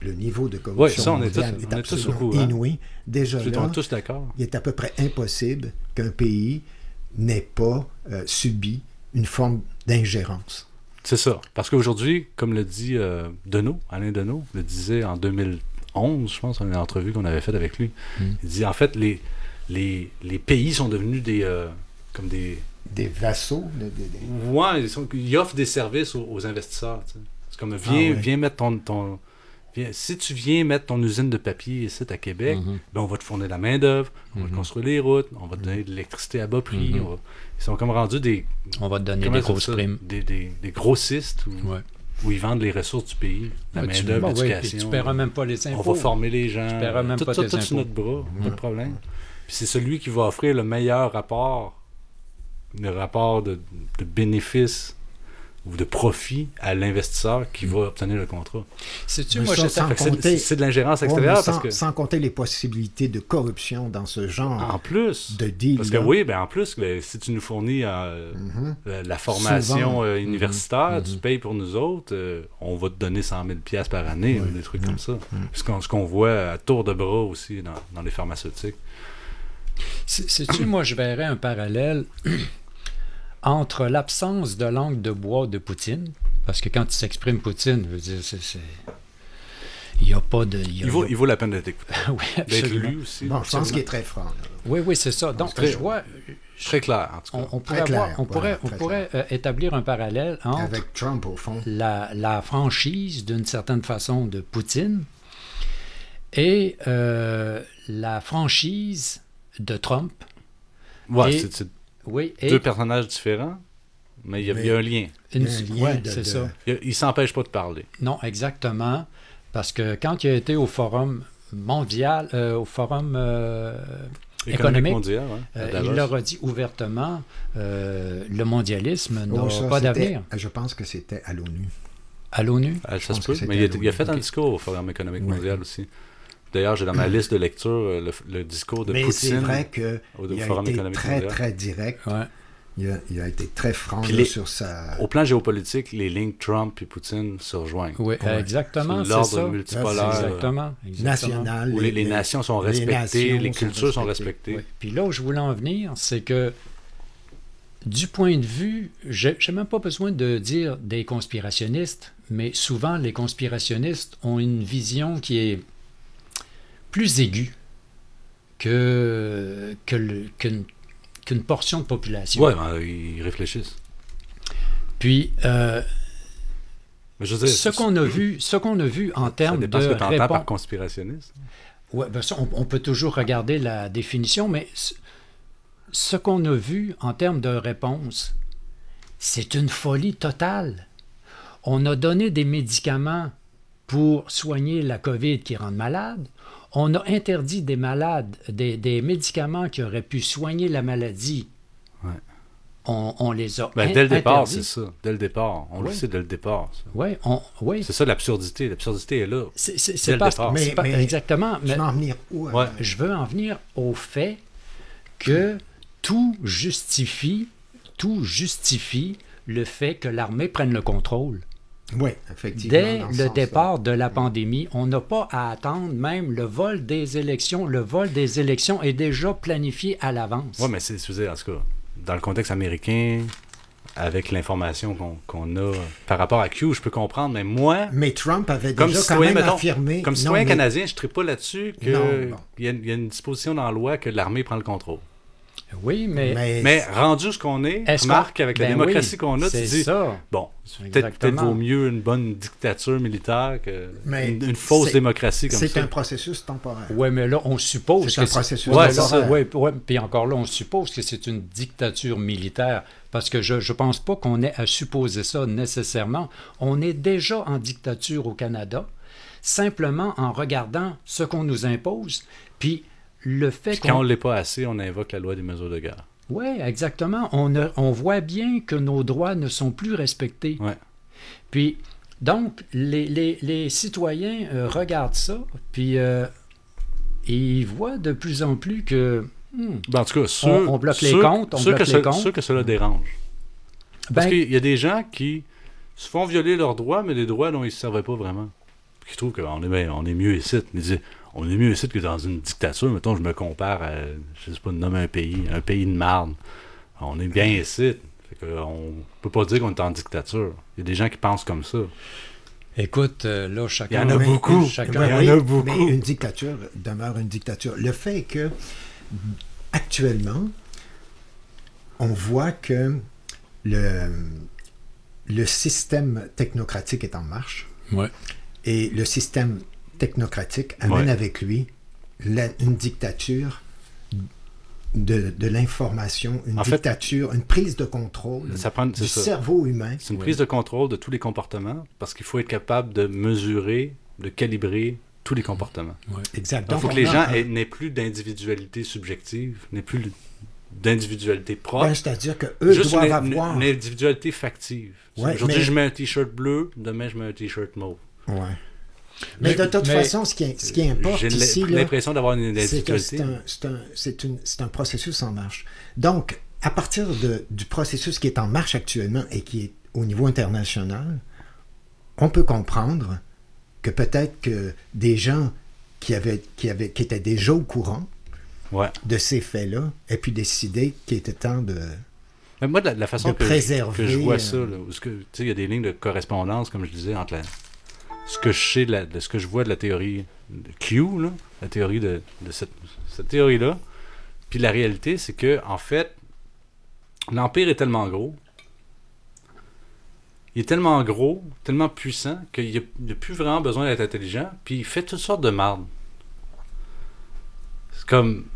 le niveau de Ouais, corruption ça, on est tous- mondiale on est, est tous au absolument courant. inouï. Déjà Je- là, tous d'accord. il est à peu près impossible qu'un pays n'ait pas euh, subi une forme d'ingérence. C'est ça. Parce qu'aujourd'hui, comme le dit euh, Deneau, Alain Deneau, le disait en 2011, je pense, dans une entrevue qu'on avait faite avec lui, Mm. il dit en fait, les, les, les pays sont devenus des. euh, comme des. Des vassaux. de- de- de- Ouais, ils, sont- ils offrent des services aux, aux investisseurs. C'est comme viens, Ah ouais. viens mettre ton. ton viens- si tu viens mettre ton usine de papier ici à Québec, Mhm. ben, on va te fournir de la main-d'œuvre, on va te Mhm. construire les routes, on va te donner de l'électricité à bas prix. Mhm. on va- Ils sont comme rendus des. On va te donner des ça s'appelle grosses ça? primes. Des, des, des grossistes où, Ouais. où ils vendent les ressources du pays, la Ouais, tu- main-d'œuvre, ouais, l'éducation. tu paieras même pas les On impôts. va former les gens. Tu paieras même tout, pas tout, tes tout sur impôts. notre bras, pas de problème. Puis c'est celui qui va offrir le meilleur rapport, le rapport de, de bénéfice ou de profit à l'investisseur qui va obtenir le contrat. Ça, c'est- de l'ingérence Ouais, extérieure parce sans, que- sans compter les possibilités de corruption dans ce genre En plus, de deal. parce que oui, ben en plus, ben, si tu nous fournis euh, la, la formation Souvent. euh, universitaire, Mhm. tu payes pour nous autres, euh, on va te donner 100 000 pièces par année ou des trucs comme ça. Ce qu'on ce qu'on voit à tour de bras aussi dans, dans les pharmaceutiques. C'est- Sais-tu, moi, je verrais un parallèle entre l'absence de langue de bois de Poutine, parce que quand il s'exprime Poutine, je veux dire, c'est. c'est- Il n'y a pas de. Il, a- Il vaut, il vaut la peine d'être écouté. [LAUGHS] oui, D'être absolument. lu aussi. Bon, je pense qu'il est très franc. là. Oui, oui, c'est ça. Donc, Très- je vois. Très clair, en tout cas. On, on Très pourrait, clair, avoir- on pourrait, on pourrait euh, établir un parallèle entre Avec Trump, au fond. la, la franchise, d'une certaine façon, de Poutine et euh, la franchise de Trump. Ouais, Et- c'est- c'est oui, et deux personnages différents, mais il y a, il y a un lien. une- ouais, de- c'est de- ça. Il ne s'empêche pas de parler. Non, exactement. Parce que quand il a été au forum mondial, euh, au forum euh, Économique économique, mondial, ouais, euh, il leur a dit ouvertement euh, le mondialisme n'a Oh, ça, pas d'avenir. Je pense que c'était à l'ONU. À l'ONU? Ah, ça se peut, mais il a, à il a fait un discours au Forum économique Ouais. mondial aussi. D'ailleurs, j'ai dans ma liste de lecture euh, le, le discours de Mais Poutine c'est vrai qu'il au, au a Forum été économique très, mondial. très direct. Ouais. Il, a, il a été très franc Puis là, les- sur sa... Au plan géopolitique, les lignes Trump et Poutine se rejoignent. Oui, Ouais. exactement, l'ordre multipolaire. Exactement. exactement. nationale. Où les, les nations sont respectées, les, cultures sont respectées. respectées. Puis là où je voulais en venir, c'est que du point de vue, j'ai j'ai même pas besoin de dire des conspirationnistes, mais souvent les conspirationnistes ont une vision qui est plus aiguë que que le- qu'une qu'une portion de population. Ouais, ben, ils réfléchissent. Puis euh, je dire, ce qu'on a vu, ce qu'on a vu en termes de ce que tu entends par réponse. conspirationniste. Ouais, ben ça, on, on peut toujours regarder la définition, mais ce, ce qu'on a vu en termes de réponse, c'est une folie totale. On a donné des médicaments pour soigner la COVID qui rend malade. On a interdit des malades, des, des médicaments qui auraient pu soigner la maladie. Ouais. On, on les a Ben, dès le départ, interdits. c'est ça. Dès le départ. On le sait dès le départ. ça. Oui, on, oui. C'est ça l'absurdité. L'absurdité est là. C'est- pas, départ. c'est pas- exactement. Tu mais- veux en venir où? Ouais. alors? Je veux en venir au fait que tout justifie, tout justifie le fait que l'armée prenne le contrôle. Oui, effectivement. Dès le départ de la pandémie, on n'a pas à attendre même le vol des élections. Le vol des élections est déjà planifié à l'avance. Oui, mais c'est, je veux dire, en tout cas, dans le contexte américain, avec l'information qu'on, a par rapport à Q, je peux comprendre, mais moi, Mais Trump avait comme déjà quand citoyen, même mettons, affirmé... comme Non, citoyen mais- canadien, je ne pas là-dessus qu'il Non, y, y a une disposition dans la loi que l'armée prend le contrôle. Oui, mais, Mais, Mais rendu ce qu'on est, Est-ce remarque qu'on- avec la ben démocratie oui, qu'on a, tu c'est dis, ça. bon, peut-être, vaut mieux une bonne dictature militaire Mais qu'une une fausse c'est- démocratie comme c'est ça. un processus temporaire. Oui, mais là, on suppose C'est un processus Ouais, temporaire. c'est ouais, ouais, puis encore là, on suppose que c'est une dictature militaire, parce que je ne pense pas qu'on ait à supposer ça nécessairement. On est déjà en dictature au Canada, simplement en regardant ce qu'on nous impose, puis le fait Puis quand on qu'on... ne l'est pas assez, on invoque la loi des mesures de guerre. Oui, exactement. On, a- on voit bien que nos droits ne sont plus respectés. Ouais. Puis, donc, les, les- les citoyens euh, regardent ça, puis euh, ils voient de plus en plus que... hmm, Ben, en tout cas, ceux, On- on bloque les ceux- comptes, on bloque que les ce- comptes. Ceux que cela dérange. Parce Ben- qu'il y a des gens qui se font violer leurs droits, mais des droits dont ils ne se servaient pas vraiment. Qui trouvent qu'on est, ben, on est mieux ici. Ils disent, on est mieux ici que dans une dictature. Mettons, je me compare à, je sais pas, nommer un pays, un pays de marde. On est bien ici. Fait que on peut pas dire qu'on est en dictature. Il y a des gens qui pensent comme ça. Écoute, euh, là, chacun... Il y en a Mais- beaucoup. Chacun... Il y en a beaucoup. Mais une dictature demeure une dictature. Le fait est que, actuellement, on voit que le, le système technocratique est en marche. Ouais. Et le système technocratique amène Ouais. avec lui la- une dictature de, de l'information, une En fait, dictature, une prise de contrôle Ça prend- c'est du ça. cerveau humain. C'est une prise de contrôle de tous les comportements parce qu'il faut être capable de mesurer, de calibrer tous les comportements. Exact. Il Donc, faut que les gens un- n'aient plus d'individualité subjective, n'aient plus d'individualité propre. Ben, c'est-à-dire que eux Juste doivent une, avoir- une individualité factive. Ouais, Aujourd'hui, mais- je mets un t-shirt bleu, demain, je mets un t-shirt mauve. Ouais. Mais, de toute façon, ce qui, ce qui importe J'ai ici, là, l'impression d'avoir une c'est que c'est un, un- une- un processus en marche. Donc, à partir de- du processus qui est en marche actuellement et qui est au niveau international, on peut comprendre que peut-être que des gens qui, avaient, qui, avaient, qui étaient déjà au courant Ouais. de ces faits-là aient pu décider qu'il était temps de... Mais moi, de la, de la façon de que, je- préserver, que je vois euh, ça, sais, il y a des lignes de correspondance, comme je disais, entre la- ce que je sais, de, ce que je vois de la théorie de Q, là, la théorie de, cette, théorie-là, puis la réalité, c'est que, en fait, l'Empire est tellement gros, il est tellement gros, tellement puissant, qu'il n'y a, plus vraiment besoin d'être intelligent, puis il fait toutes sortes de marde. C'est comme.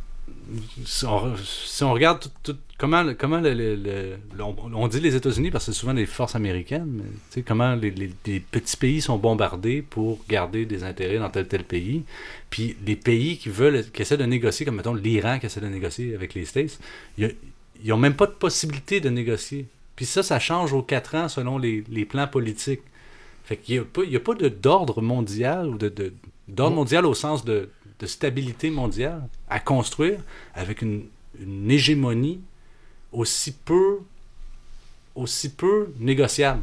Si on, regarde tout- comment, comment le- le- le- le- on, on dit les États-Unis parce que c'est souvent les forces américaines, mais comment les, les- les petits pays sont bombardés pour garder des intérêts dans tel tel pays. Puis les pays qui veulent, qui essaient de négocier, comme mettons l'Iran qui essaie de négocier avec les States, ils n'ont même pas de possibilité de négocier. Puis ça, ça change aux quatre ans selon les, les plans politiques. Fait qu'il n'y a pas, il y a pas d'ordre mondial ou de, de- d'ordre mondial au sens de, de stabilité mondiale à construire avec une, une hégémonie aussi peu aussi peu négociable.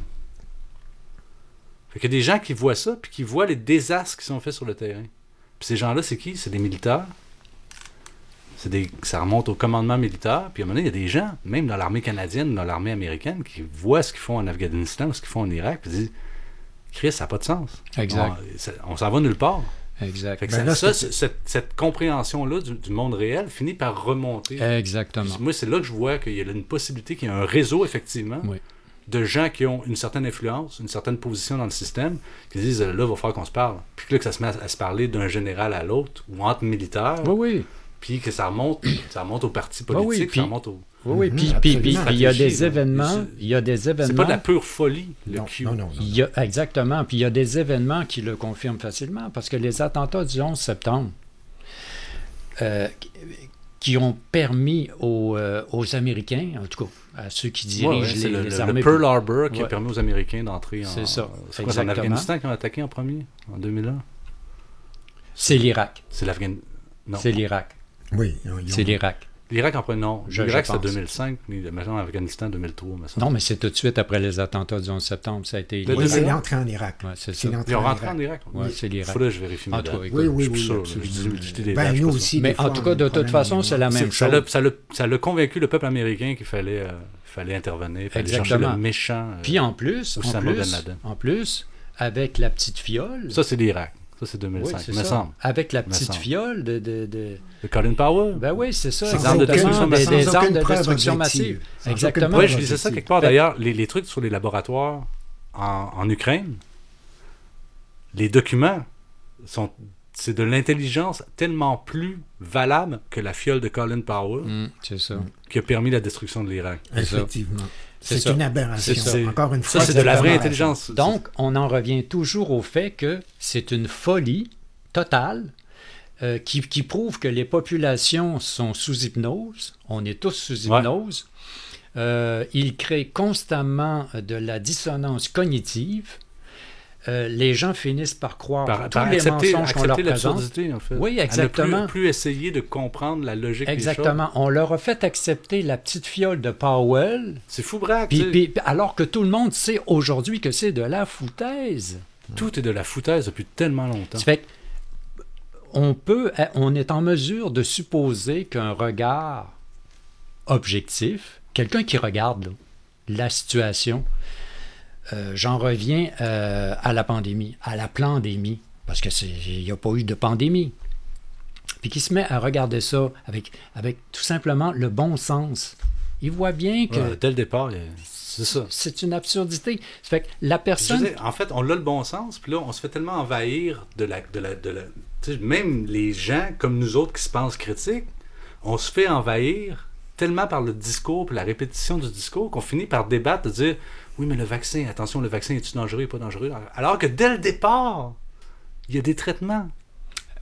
Fait qu'il y a des gens qui voient ça puis qui voient les désastres qui sont faits sur le terrain. Puis ces gens-là, c'est qui? C'est des militaires. C'est des, ça remonte au commandement militaire. Puis à un moment donné, il y a des gens, même dans l'armée canadienne, dans l'armée américaine, qui voient ce qu'ils font en Afghanistan ou ce qu'ils font en Irak, puis disent Chris, ça n'a pas de sens. Exact. On, on s'en va nulle part. Exact. Fait que Ben ça- là, ça, cette, cette compréhension-là du, du monde réel finit par remonter. Exactement. Puis Moi, c'est là que je vois qu'il y a une possibilité, qu'il y a un réseau, effectivement, de gens qui ont une certaine influence, une certaine position dans le système, qui disent là, il va falloir qu'on se parle. Puis que là, que ça se met à, à se parler d'un général à l'autre, ou entre militaires. Oui, oui. Puis que ça remonte, ça remonte au parti Oui, politique, oui, puis- ça remonte au. Oui, oui, Mhm, puis, puis, puis- puis il y a des événements, il y a des événements. C'est pas de la pure folie, le Non, Q. non, non. Il y a, exactement. Puis il y a des événements qui le confirment facilement, parce que les attentats du 11 septembre, euh, qui- ont permis aux, euh, aux Américains, en tout cas à ceux qui dirigent Ouais, ouais, les, c'est le, les le- armées... le Pearl Harbor qui a permis aux Américains d'entrer en. C'est ça, C'est quoi, c'est en. Afghanistan qui ont attaqué en premier, en 2001 C'est l'Irak. C'est l'Afghanistan. Non. C'est l'Irak. Oui, ont- C'est l'Irak. L'Irak en premier, non. L'Irak, c'était pense. 2005, mais maintenant l'Afghanistan, 2003. me semble. Non, mais c'est tout de suite après les attentats du 11 septembre. Ça a été Oui, c'est l'entrée en Irak. Ouais, c'est ça. l'entrée Ils ont rentré Irak. en Irak. Ouais, c'est l'Irak. Faudrait que je vérifie mes En tout cas, dates. écoute, Oui, oui, Je suis oui, sûr. Je dis- des Ben, nous aussi, Mais en tout cas, de toute façon, c'est la même chose. ça l'a- convaincu le peuple américain qu'il fallait, euh, fallait intervenir, fallait chercher Exactement. le méchant. euh, Puis en plus, en plus, avec la petite fiole... Ça, c'est l'Irak. Ça, c'est Oui, 2005, c'est me ça. semble. Avec la petite fiole de... de, de- De Colin Powell. Ben oui, c'est ça. Des armes de destruction Des, massive. des Sans armes de destruction massive. Exactement. Oui, je disais ça quelque part. D'ailleurs, les, les trucs sur les laboratoires en, en Ukraine, les documents sont. C'est de l'intelligence tellement plus valable que la fiole de Colin Powell Mm, ça. qui a permis la destruction de l'Irak. Effectivement. C'est une aberration. Encore une ça, fois, c'est de la vraie intelligence. Donc, on en revient toujours au fait que c'est une folie totale euh, qui, qui prouve que les populations sont sous hypnose. On est tous sous Ouais. hypnose. Euh, il crée constamment de la dissonance cognitive. Euh, les gens finissent par croire Par, tous par les accepter, mensonges qu'on leur présente. en fait. Oui, À ne exactement. plus, plus essayer de comprendre la logique Exactement. On leur a fait accepter la petite fiole de Powell, des choses. C'est fou braque. alors que tout le monde sait aujourd'hui que c'est de la foutaise. Tout est de la foutaise depuis tellement longtemps. Ça fait on peut, on est en mesure de supposer qu'un regard objectif, quelqu'un qui regarde là, la situation, euh, j'en reviens euh, à la pandémie, à la pandémie, parce que c'est, il n'y a pas eu de pandémie. Puis qui se met à regarder ça avec, avec tout simplement le bon sens. Il voit bien que Ouais, dès le départ, c'est ça. c'est une absurdité. Fait que la personne. dire, en fait, on a le bon sens, puis là, on se fait tellement envahir de la. De la, de même les gens comme nous autres qui se pensent critiques, on se fait envahir tellement par le discours, puis la répétition du discours, qu'on finit par débattre, de dire oui, mais le vaccin, attention, le vaccin est-tu dangereux ou pas dangereux? Alors que dès le départ, il y a des traitements.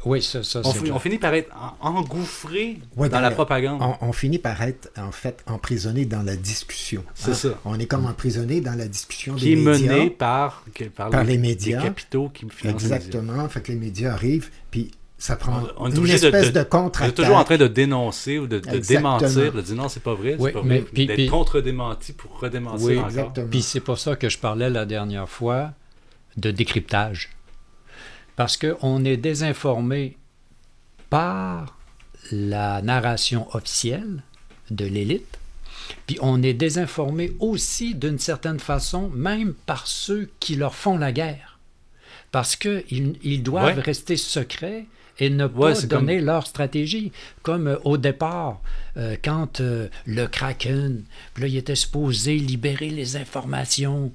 Oui, ça, ça on, c'est on finit par être en- engouffré Ouais, dans la le- propagande. On, on finit par être, en fait, emprisonné dans la discussion. C'est hein. ça. On est comme emprisonné dans la discussion qui est des médias. mené par, que- par, par les les médias. les capitaux qui financent les médias. Exactement. Fait que les médias arrivent, puis ça prend On est une espèce de, On est toujours en train de dénoncer ou de, de démentir, de dire non, c'est pas vrai, c'est Oui, pas mais vrai, puis- d'être contre-démenti pour redémentir Oui, encore. Puis c'est pour ça que je parlais la dernière fois de décryptage. Parce qu'on est désinformé par la narration officielle de l'élite, puis on est désinformé aussi d'une certaine façon, même par ceux qui leur font la guerre. Parce qu'ils ils doivent Ouais. rester secrets et ne pas Ouais, c'est donner comme- leur stratégie. Comme euh, au départ, euh, quand euh, le Kraken, puis là, il était supposé libérer les informations.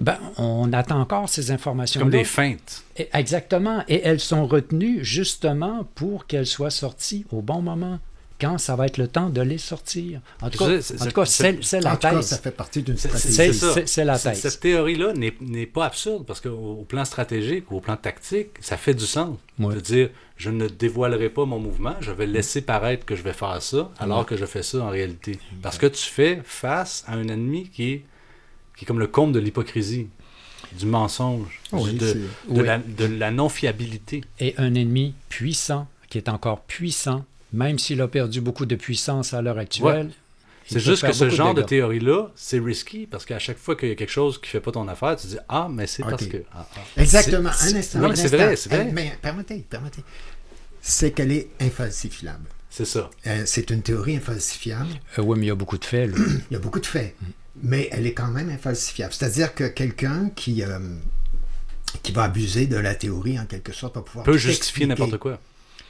ben, on attend encore ces informations. Comme des feintes. Exactement. Et elles sont retenues justement pour qu'elles soient sorties au bon moment. Quand ça va être le temps de les sortir. En tout cas, c'est- tout cas, c'est- c'est c'est la En tout cas, thèse. ça fait partie d'une stratégie. C'est- ça. c'est- c'est la thèse. Cette théorie-là n'est n'est pas absurde parce qu'au au plan stratégique ou au plan tactique, ça fait du sens. Ouais. De dire, je ne dévoilerai pas mon mouvement, je vais laisser paraître que je vais faire ça, alors Ouais. que je fais ça en réalité. Parce que tu fais face à un ennemi qui est, qui est comme le comble de l'hypocrisie, du mensonge, oui, du- de, c'est- de Oui. la, de la non-fiabilité. et un ennemi puissant, qui est encore puissant, même s'il a perdu beaucoup de puissance à l'heure actuelle. Ouais. C'est juste que ce genre de théorie-là, c'est risky parce qu'à chaque fois qu'il y a quelque chose qui fait pas ton affaire, tu dis Ah, mais c'est parce que. ah, ah. Exactement. C'est- Un instant. Non, un mais c'est vrai, c'est vrai. Elle- Mais permettez, permettez. C'est qu'elle est infalsifiable. C'est ça. Euh, c'est une théorie infalsifiable. Euh, oui, mais il y a beaucoup de faits. là. [CLEARS THROAT] Il y a beaucoup de faits. Mais elle est quand même infalsifiable. C'est-à-dire que quelqu'un qui, euh, qui va abuser de la théorie, en quelque sorte, va pouvoir peut justifier n'importe quoi.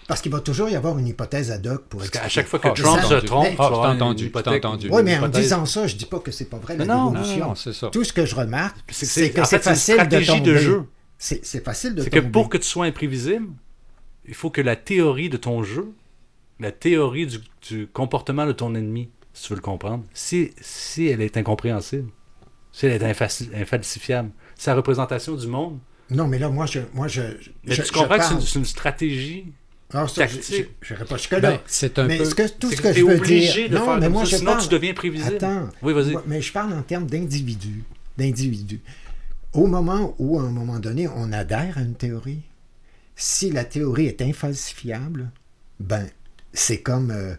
Parce qu'il va toujours y avoir une hypothèse ad hoc pour Parce expliquer. qu'à chaque fois que Ah, Trump se trompe, tu entendu, entendu. Oui, mais en disant ça, je dis pas que c'est pas vrai, la Non, non, c'est ça. Tout ce que je remarque, C'est- que c'est facile de stratégie de tomber. jeu. C'est c'est facile de C'est que tomber. pour que tu sois imprévisible, il faut que la théorie de ton jeu, la théorie du, du comportement de ton ennemi, si tu veux le comprendre, si, si elle est incompréhensible, si elle est infalsifiable, sa représentation du monde, Non, mais là, moi, je. Moi, je, mais je- tu je comprends que c'est parle- une, c'est une stratégie Alors, ça, je- pas jusque-là. Ben, c'est un mais peu- ce que, tout C'est ce que que je veux obligé dire. de non, faire mais moi, ça, je sinon parle- tu deviens prévisible. Attends. Oui, vas-y. Moi, Mais je parle en termes d'individus. D'individus. Au moment où, à un moment donné, on adhère à une théorie, si la théorie est infalsifiable, ben, c'est comme. euh,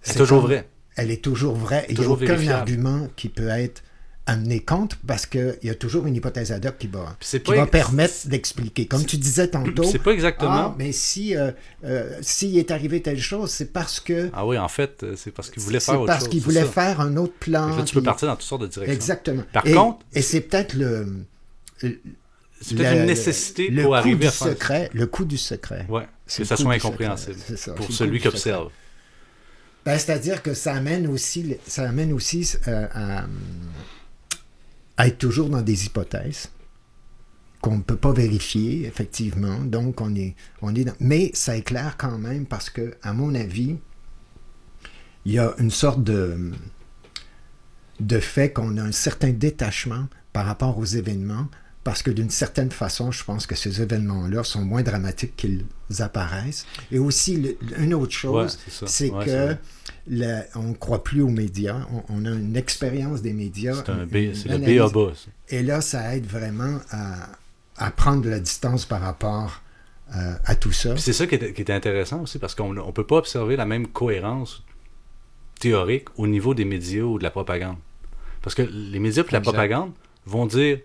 C'est c'est toujours comme- vrai. Elle est toujours vraie. Il n'y a Toujours aucun vérifiable. argument qui peut être amené contre parce qu'il y a toujours une hypothèse ad hoc qui va, qui va ex- permettre d'expliquer. Comme tu disais tantôt. C'est pas exactement. Ah, mais si euh, euh, s'il est arrivé telle chose, c'est parce que. Ah oui, en fait, euh, c'est parce qu'il voulait faire autre parce chose. qu'il c'est voulait ça. faire un autre plan. Là, tu peux partir dans toutes sortes de directions. Exactement. Par et, contre, et c'est peut-être le. le- C'est peut-être le- une nécessité le pour coup arriver à faire- secret, Le coup du secret. C'est que le ça soit incompréhensible ça, pour le celui qui observe. Ben, C'est-à-dire que ça amène aussi, ça amène aussi euh, à, à être toujours dans des hypothèses qu'on ne peut pas vérifier, effectivement. Donc, on est, on est dans... Mais ça éclaire quand même parce que, à mon avis, il y a une sorte de, de fait qu'on a un certain détachement par rapport aux événements parce que d'une certaine façon, je pense que ces événements-là sont moins dramatiques qu'ils apparaissent. Et aussi, le- une autre chose, Ouais, c'est Ouais, que. La- on ne croit plus aux médias. On, on a une expérience des médias. C'est un une- B- une c'est le. B à bas, ça. Et là, ça aide vraiment à, à prendre de la distance par rapport euh, à tout ça. C'est ça qui est, qui est intéressant aussi, parce qu'on ne peut pas observer la même cohérence théorique au niveau des médias ou de la propagande. Parce que les médias et la propagande vont dire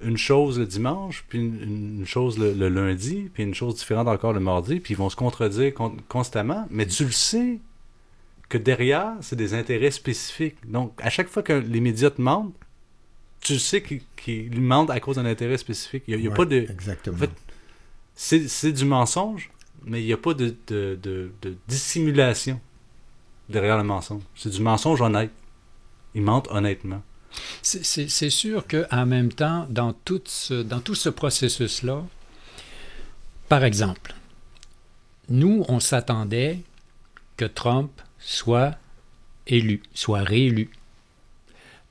une chose le dimanche, puis une, une chose le, le lundi, puis une chose différente encore le mardi, puis ils vont se contredire con- constamment, mais tu le sais que derrière, c'est des intérêts spécifiques. Donc, à chaque fois que les médias te mentent, tu sais qu'ils mentent à cause d'un intérêt spécifique. Il n'y a, y a Ouais, pas de... exactement. En fait, c'est c'est du mensonge, mais il n'y a pas de, de, de- de dissimulation derrière le mensonge. C'est du mensonge honnête. Ils mentent honnêtement. C'est- C'est c'est sûr qu'en même temps, dans tout ce, dans tout ce processus-là, par exemple, nous, on s'attendait que Trump soit élu, soit réélu.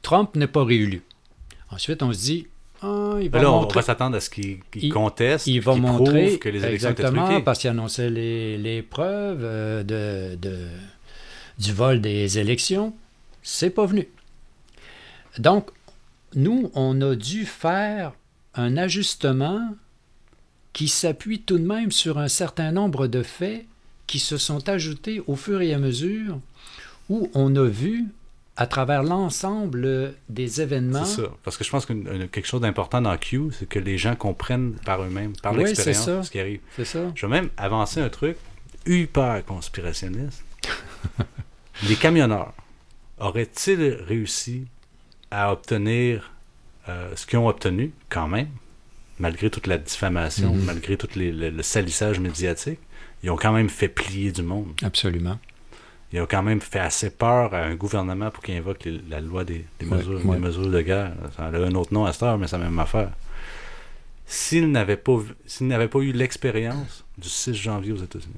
Trump n'est pas réélu. Ensuite, on se dit, Ah, il Ben va là, on montrer- va s'attendre à ce qu'il Il- conteste, Il va qu'il montrer prouve que les élections étaient truquées. parce qu'il annonçait les, les preuves euh, de, de- du vol des élections. C'est pas venu. Donc, nous, on a dû faire un ajustement qui s'appuie tout de même sur un certain nombre de faits qui se sont ajoutés au fur et à mesure où on a vu à travers l'ensemble des événements. C'est ça. Parce que je pense que quelque chose d'important dans Q, c'est que les gens comprennent par eux-mêmes, par Oui, l'expérience, ce qui arrive. C'est ça. Je vais même avancer un truc hyper conspirationniste. [LAUGHS] les camionneurs auraient-ils réussi à obtenir euh, ce qu'ils ont obtenu, quand même, malgré toute la diffamation, Mhm. malgré tout les- le, le salissage médiatique? Ils ont quand même fait plier du monde. Absolument. Ils ont quand même fait assez peur à un gouvernement pour qu'il invoque les- la loi des, des Ouais, mesures, ouais. des mesures de guerre. Ça a un autre nom à cette heure, mais c'est la même affaire. S'ils n'avaient pas, vu- s'ils n'avaient pas eu l'expérience du 6 janvier aux États-Unis,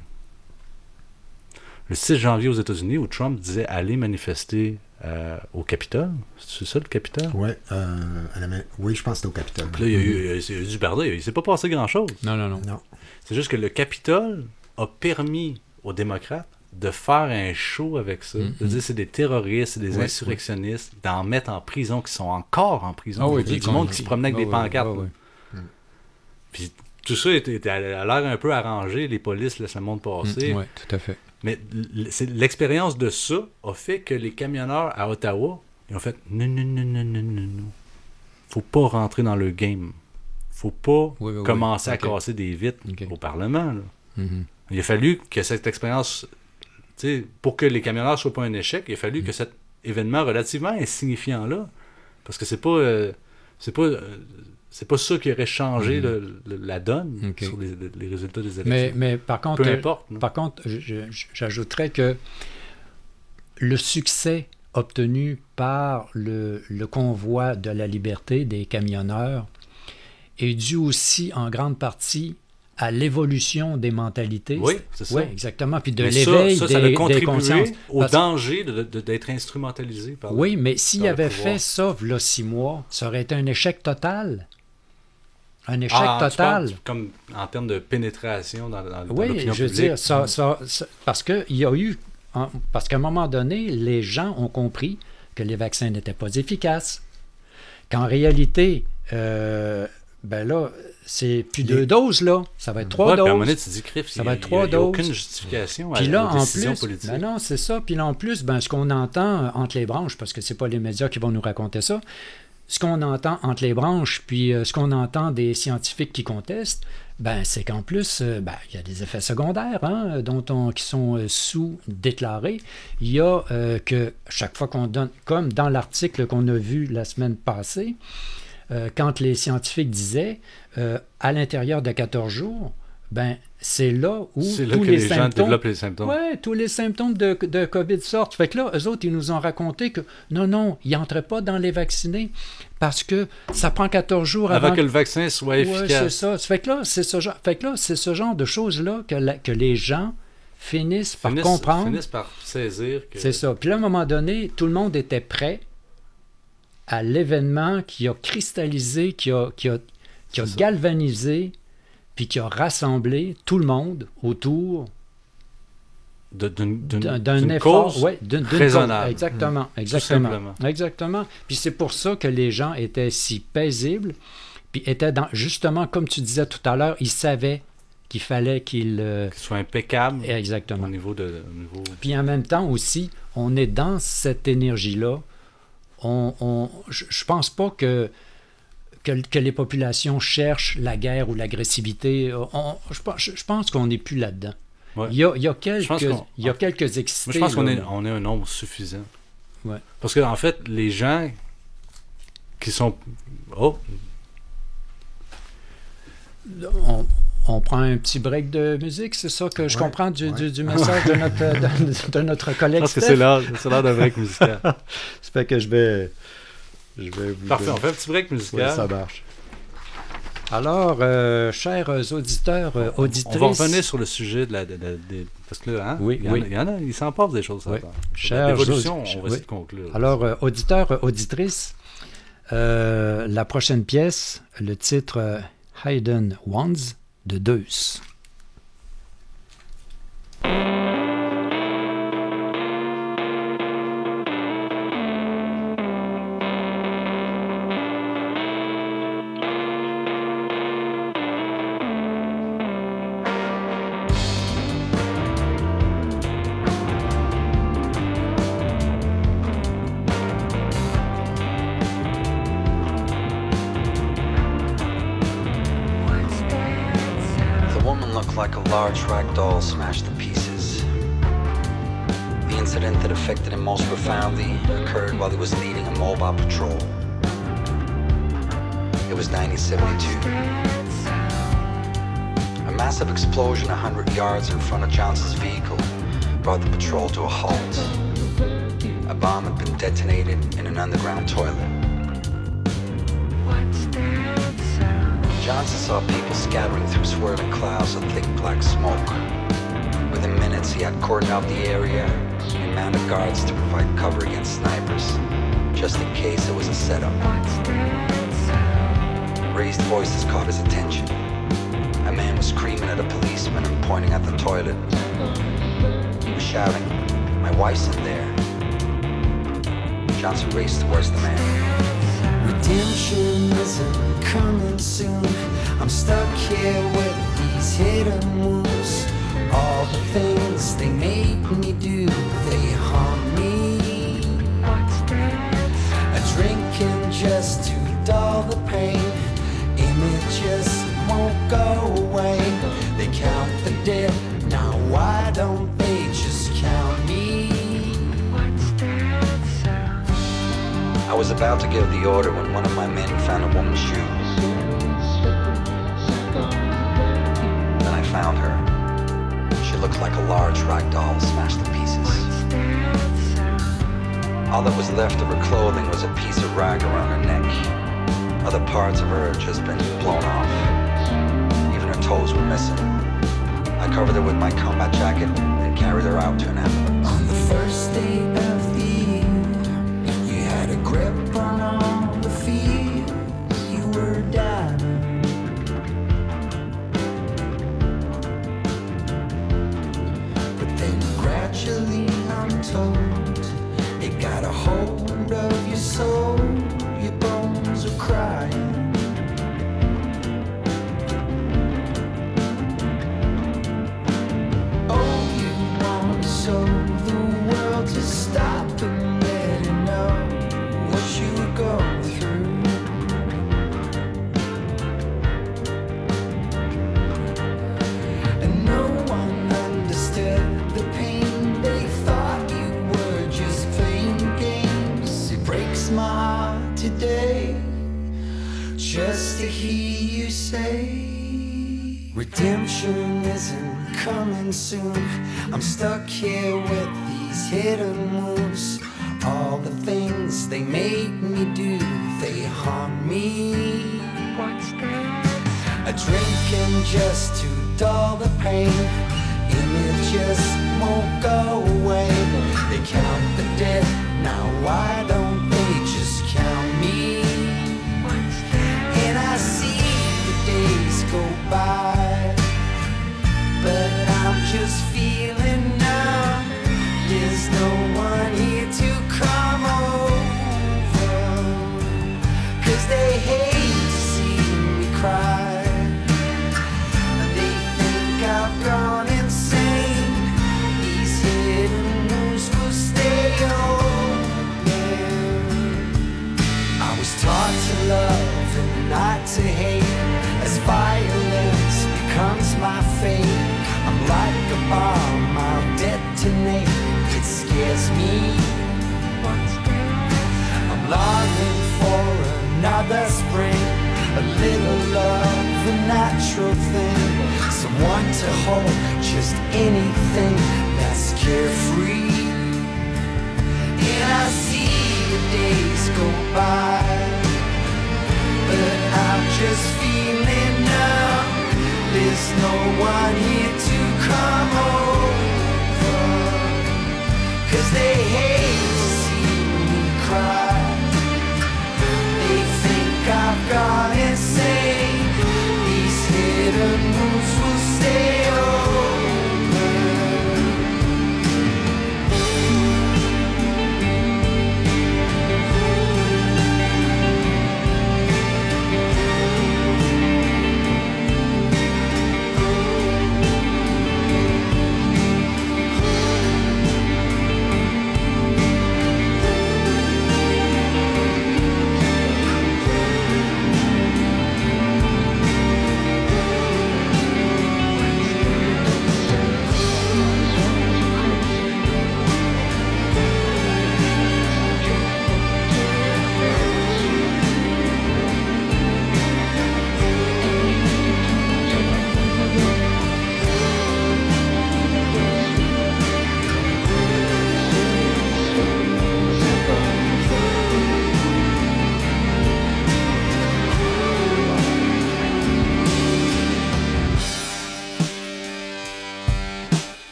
le 6 janvier aux États-Unis, où Trump disait aller manifester euh, au Capitole, c'est ça le Capitole? Ouais, euh, oui, je pense que c'était au Capitole. Puis là, il y a eu, il y a du il s'est pas passé grand-chose. Non, non, non. Non. C'est juste que le Capitole a permis aux démocrates de faire un show avec ça. De dire c'est des terroristes, c'est des Ouais, insurrectionnistes, d'en mettre en prison, qui sont encore en prison. Oui, puis du monde qui se promenait avec Ah des pancartes. ah oui. Puis tout ça était, était- a l'air un peu arrangé, les polices laissent le monde passer. oui, tout à fait. Mais l'expérience de ça a fait que les camionneurs à Ottawa, ils ont fait non, non, non, non, non, non, non. Faut pas rentrer dans le game. Faut pas Oui, oui, commencer oui. à casser des vitres au Parlement. là. Mhm. Il a fallu que cette expérience, pour que les camionneurs ne soient pas un échec, il a fallu Mm. que cet événement relativement insignifiant-là, parce que c'est pas, euh, c'est pas, euh, c'est pas ça qui aurait changé Mhm. le- le- la donne sur les, les résultats des élections. Mais, mais par contre, peu euh, importe. par contre, j'ajouterais que le succès obtenu par le, le convoi de la liberté des camionneurs est dû aussi en grande partie à l'évolution des mentalités. Oui, c'est ça. Oui, exactement. Puis de ça- l'éveil ça, des, ça a des contribué consciences. au Parce- danger d'être instrumentalisé par Oui, mais s'il avait pouvoir. fait ça, là, six mois, ça aurait été un échec total. Un échec Ah, total. comme en termes de pénétration dans, dans- dans Oui, l'opinion je veux publique. dire, ça, ça- ça- parce qu'il y a eu. parce qu'à un moment donné, les gens ont compris que les vaccins n'étaient pas efficaces. Qu'en réalité, euh, ben là, c'est plus deux doses, là. Ça va être trois Ouais, puis à un moment doses. donné, tu dis, ça va a- être trois il y a doses. aucune justification à- Puis là, aux en plus, ben non, c'est ça. Puis là, en plus, ben, ce qu'on entend entre les branches, parce que c'est pas les médias qui vont nous raconter ça, ce qu'on entend entre les branches, puis euh, ce qu'on entend des scientifiques qui contestent, ben, c'est qu'en plus, euh, ben, il y a des effets secondaires hein, dont on, qui sont euh, sous-déclarés. Il y a euh, que chaque fois qu'on donne, comme dans l'article qu'on a vu la semaine passée, euh, quand les scientifiques disaient euh, à l'intérieur de 14 jours, ben, c'est là où là tous que les, les gens symptômes, développent les symptômes. Ouais, tous les symptômes de, de COVID sortent. Fait que là, eux autres, ils nous ont raconté que non, non, ils n'entraient pas dans les vaccinés parce que ça prend 14 jours avant, Avant que le vaccin soit Ouais, efficace. c'est ça. Fait que là, c'est ce genre, fait que là, c'est ce genre de choses-là que, la- que les gens finissent par comprendre. finissent par saisir que... C'est ça. Puis là, à un moment donné, tout le monde était prêt à l'événement qui a cristallisé, qui a, qui a, qui a galvanisé, puis qui a rassemblé tout le monde autour d'un effort, cause ouais, raisonnable. cause. Exactement, Mm. Tout exactement. Exactement. Puis c'est pour ça que les gens étaient si paisibles, puis étaient dans, justement, comme tu disais tout à l'heure, ils savaient qu'il fallait qu'ils... euh, soient impeccables Exactement. au niveau de... au niveau- Puis en même temps aussi, on est dans cette énergie-là. On, on- je je pense pas que, que, que les populations cherchent la guerre ou l'agressivité. Je, pense- je pense qu'on n'est plus là-dedans. Ouais. Il, y a, il y a Je pense quelques, il y a quelques excités. Moi, je pense qu'on est, on est un nombre suffisant. Ouais. Parce que en fait, les gens qui sont... Oh, on, on prend un petit break de musique, c'est ça que je comprends du, message de notre, [LAUGHS] de, notre collègue. Je pense Steph? que c'est l'heure d'un break musical. [LAUGHS] ça fait que je vais, je vais. Parfait, on fait un petit break musical. Ça marche. Alors, euh, chers auditeurs, auditrices. On va revenir sur le sujet de la. Parce que là, hein, oui, il, y oui. en, il, y en a, il s'en passe des choses. Chers L'évolution, on va essayer de conclure. Alors, euh, auditeurs, auditrices, la prochaine pièce, le titre Hayden Wands, de Deus. bison there. Johnson raced towards the man. Redemption isn't coming soon. I'm stuck here with these hidden wounds. I was about to give the order when one of my men found a woman's shoes. Then I found her. She looked like a large rag doll smashed to pieces. All that was left of her clothing was a piece of rag around her neck. Other parts of her had just been blown off. Even her toes were missing. I covered her with my combat jacket and carried her out to an ambulance. On the first day told end soon. I'm stuck here with these hidden wounds. All the things they make me do, they harm me. What's that? A drinking just to dull the pain. Images won't go away. They count the dead, now why don't. just another spring. A little love, a natural thing. Someone to hold, just anything.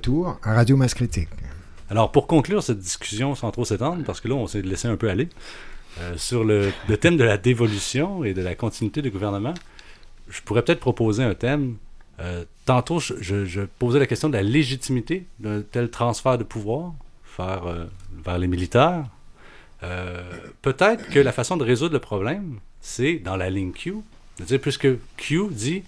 Retour à Radio Masse Critique. Alors, pour conclure cette discussion sans trop s'étendre, parce que là, on s'est laissé un peu aller, euh, sur le, thème de la dévolution et de la continuité du gouvernement, je pourrais peut-être proposer un thème. Euh, tantôt, je, posais la question de la légitimité d'un tel transfert de pouvoir vers, euh, vers les militaires. Peut-être que la façon de résoudre le problème, c'est dans la ligne Q. C'est-à-dire, puisque Q dit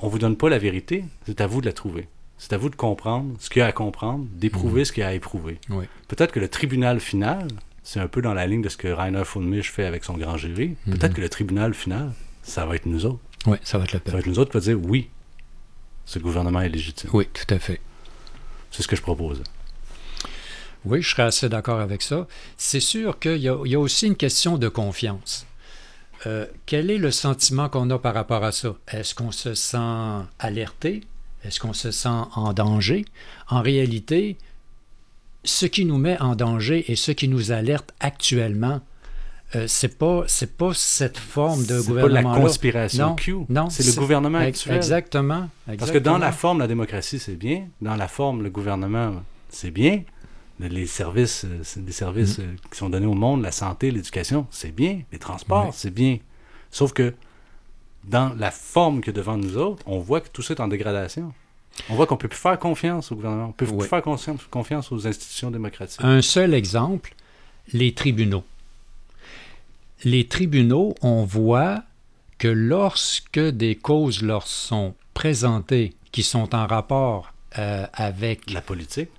on vous donne pas la vérité, c'est à vous de la trouver. C'est à vous de comprendre ce qu'il y a à comprendre, d'éprouver Mhm. ce qu'il y a à éprouver. Oui. Peut-être que le tribunal final, c'est un peu dans la ligne de ce que Rainer von Misch fait avec son grand jury. Mhm. Peut-être que le tribunal final, ça va être nous autres. Oui, ça va être le Ça va être nous autres qui va dire oui, ce gouvernement est légitime. Oui, tout à fait. C'est ce que je propose. Oui, je serais assez d'accord avec ça. C'est sûr qu'il y, a- il y a aussi une question de confiance. Euh, quel est le sentiment qu'on a par rapport à ça? Est-ce qu'on se sent alerté? Est-ce qu'on se sent en danger? En réalité, ce qui nous met en danger et ce qui nous alerte actuellement, euh, c'est pas c'est pas cette forme de C'est pas gouvernement la conspiration Q, non, c'est le gouvernement actuel. Exactement, Parce que dans la forme, la démocratie, c'est bien. Dans la forme, le gouvernement, c'est bien. Les services, euh, c'est des services Mm. euh, qui sont donnés au monde, la santé, l'éducation, c'est bien. Les transports, Oui. c'est bien. Sauf que dans la forme que devant nous autres, on voit que tout ça est en dégradation. On voit qu'on peut plus faire confiance au gouvernement. On peut plus faire confiance, aux institutions démocratiques. Un seul exemple, les tribunaux. Les tribunaux, on voit que lorsque des causes leur sont présentées qui sont en rapport euh, avec la politique,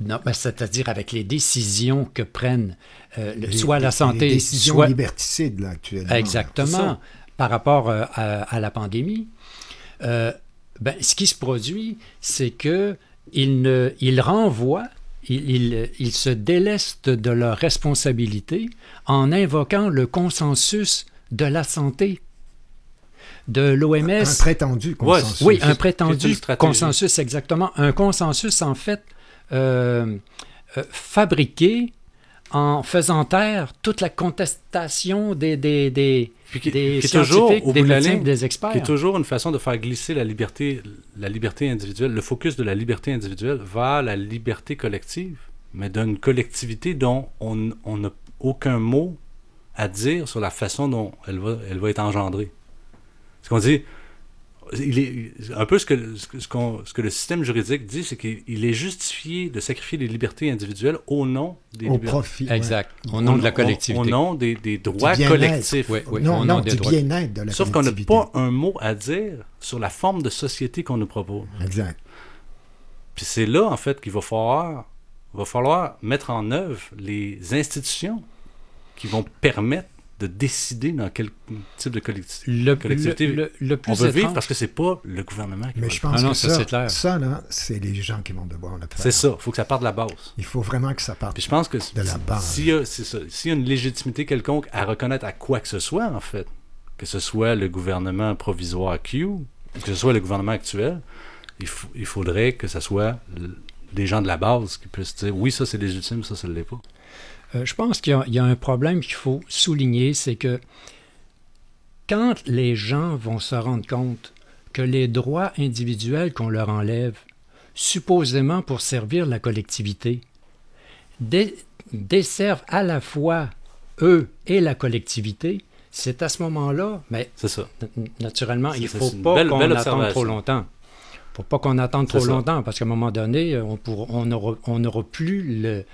non, c'est-à-dire avec les décisions que prennent euh, Les- soit la les santé, décisions soit liberticides, là, actuellement. Exactement. Par rapport euh, à, à la pandémie, euh, ben, ce qui se produit, c'est que ils ne, ils renvoient, ils, ils- ils se délestent de leurs responsabilités en invoquant le consensus de la santé de l'OMS. Un prétendu consensus. Oui, un prétendu consensus, exactement. Un consensus, en fait, euh, euh, fabriqué en faisant taire toute la contestation des, des, des, Puis qui, des qui est toujours, au des bout de la médecins, ligne, des experts. qui est toujours une façon de faire glisser la liberté, la liberté individuelle, le focus de la liberté individuelle vers la liberté collective, mais d'une collectivité dont on n'a aucun mot à dire sur la façon dont elle va, elle va être engendrée. Ce qu'on dit, il est, un peu ce que, ce, ce qu'on- ce que le système juridique dit, c'est qu'il il est justifié de sacrifier les libertés individuelles au nom des Au profit, ouais. Exact. Au nom de la collectivité. Au, nom des, des droits collectifs. Oui, oui, Non, au non, nom des du droits. bien-être de la Sauf qu'on n'a pas un mot à dire sur la forme de société qu'on nous propose. Exact. Puis c'est là, en fait, qu'il va falloir, va falloir mettre en œuvre les institutions qui vont permettre de décider dans quel type de collectivité. Le- collectivité le- le- le plus on veut vivre parce que c'est pas le gouvernement qui Mais va je pense faire. que ça, ça, là, c'est les gens qui vont devoir le faire. C'est ça, il faut que ça parte de la base. Il faut vraiment que ça parte Puis je pense que de la base. s'il y, a- c'est ça, s'il y a une légitimité quelconque à reconnaître à quoi que ce soit, en fait, que ce soit le gouvernement provisoire Q, ou que ce soit le gouvernement actuel, il, il faudrait que ce soit des gens de la base qui puissent dire oui, ça c'est légitime, ça, ça ne l'est pas. Euh, je pense qu'il y a- il y, a un problème qu'il faut souligner, c'est que quand les gens vont se rendre compte que les droits individuels qu'on leur enlève, supposément pour servir la collectivité, dé- desservent à la fois eux et la collectivité, c'est à ce moment-là, mais ça. naturellement, il ne faut pas qu'on attende trop longtemps. Il ne faut pas qu'on attende trop ça. longtemps, parce qu'à un moment donné, on n'aura on n'aura plus le,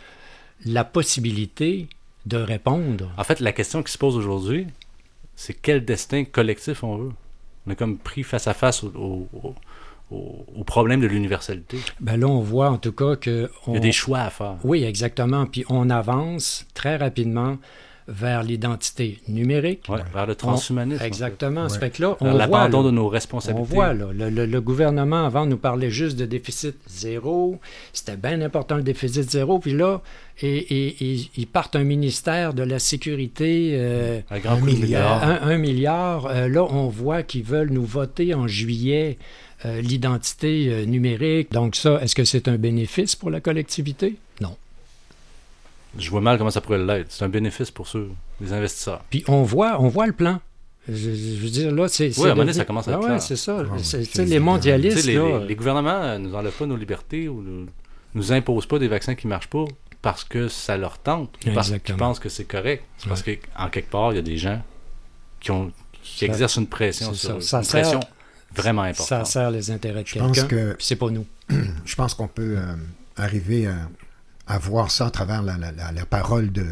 la possibilité de répondre. En fait, la question qui se pose aujourd'hui, c'est quel destin collectif on veut? On est comme pris face à face au, au- au- au- au problème de l'universalité. Ben là, on voit en tout cas que... Il y a on- des choix à faire. Oui, exactement. Puis on avance très rapidement vers l'identité numérique. Ouais, vers le transhumanisme, On- exactement. en fait. Ça fait que là, Vers on voit, l'abandon de nos responsabilités. On voit, là, le, le- le gouvernement, avant, nous parlait juste de déficit zéro. C'était bien important, le déficit zéro. Puis là, et, et- et- ils partent un ministère de la sécurité... euh, Un grand Un coup de milliard. Un, un milliard. Euh, là, on voit qu'ils veulent nous voter en juillet euh, l'identité euh, numérique. Donc ça, est-ce que c'est un bénéfice pour la collectivité? Je vois mal comment ça pourrait l'être. C'est un bénéfice pour ceux, les investisseurs. Puis on voit, on voit le plan. Je, je veux dire, là, c'est. Oui, à un moment donné, ça commence à Ah être ouais, clair. c'est ça. Ouais, C'est- ouais, les mondialistes, les, là. les- les gouvernements ne nous enlèvent pas nos libertés ou nous, nous imposent pas des vaccins qui marchent pas parce que ça leur tente, ou parce qu'ils Exactement. pensent que c'est correct. C'est parce qu'en quelque part, il y a des gens qui, ont, qui Ça- exercent une pression c'est sur ça. eux. Ça une sert- pression vraiment Ça importante. sert les intérêts de Je pense quelqu'un, que c'est pas nous. [CLEARS THROAT] je pense qu'on peut euh, arriver à, à voir ça à travers la, la- la- la parole de,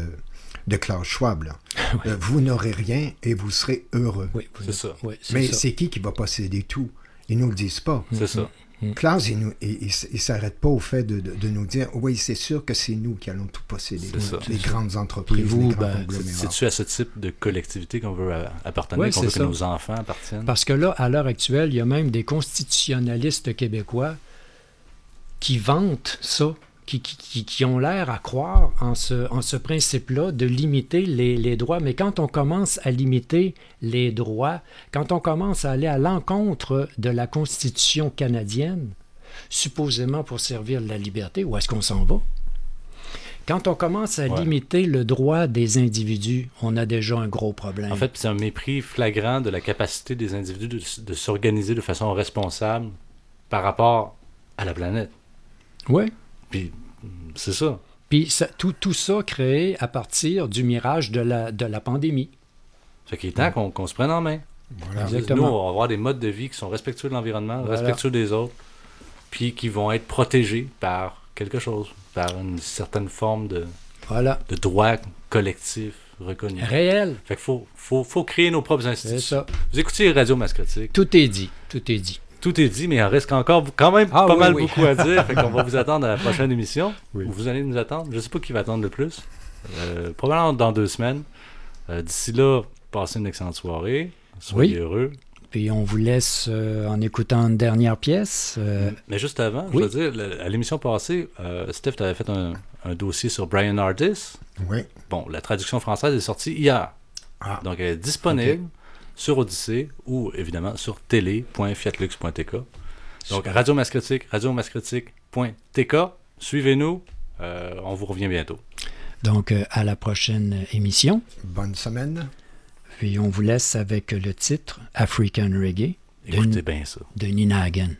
de Klaus Schwab. là. [LAUGHS] Euh, vous n'aurez rien et vous serez heureux. C'est ça. Oui, c'est Mais ça. c'est qui qui va posséder tout? Ils nous le disent pas. C'est ça. Klaus, il ne il, il s- il s'arrête pas au fait de, de- de nous dire oui, c'est sûr que c'est nous qui allons tout posséder. C'est ça. Les grandes entreprises, vous, les grands ben. C'est-tu à ce type de collectivité qu'on veut appartenir, Ouais, qu'on veut que ça. nos enfants appartiennent? Parce que là, à l'heure actuelle, il y a même des constitutionnalistes québécois qui vantent ça, qui, qui- qui- qui ont l'air à croire en ce, en ce principe-là de limiter les, les droits. Mais quand on commence à limiter les droits, quand on commence à aller à l'encontre de la Constitution canadienne, supposément pour servir la liberté, où est-ce qu'on s'en va? Quand on commence à Ouais. limiter le droit des individus, on a déjà un gros problème. En fait, c'est un mépris flagrant de la capacité des individus de, de s'organiser de façon responsable par rapport à la planète. Oui. Puis, c'est ça. Puis ça- tout, tout ça créé à partir du mirage de la, de la pandémie. Fait qu'il est temps qu'on qu'on se prenne en main. Voilà. Nous, on va avoir des modes de vie qui sont respectueux de l'environnement, Voilà. respectueux des autres, puis qui vont être protégés par quelque chose, par une certaine forme de, Voilà. de droit collectif reconnu. Réel. Fait qu'il faut, faut, faut créer nos propres institutions. ça. Vous écoutez Radio Mascotique. Tout est dit. Tout est dit. Tout est dit, mais il en reste encore quand même Ah pas oui, mal oui. beaucoup à dire. [LAUGHS] fait qu'on va vous attendre à la prochaine émission. Ou vous allez nous attendre. Je sais pas qui va attendre le plus. Euh, probablement dans deux semaines. Euh, D'ici là, passez une excellente soirée. Soyez heureux. Puis on vous laisse euh, en écoutant une dernière pièce. euh, Mais juste avant, je veux dire, à l'émission passée, Steph avait fait un, un dossier sur Brian Ardis. Oui. Bon, la traduction française est sortie hier. Ah. Donc, elle est disponible sur Odyssée ou évidemment sur télé.fiatlux.tk. Donc. Radio Mascotique, radiomascotique.tk. Suivez-nous. Euh, on vous revient bientôt. donc euh, à la prochaine émission. Bonne semaine. Puis on vous laisse avec le titre African Reggae de, Écoutez bien ça. de Nina Hagen.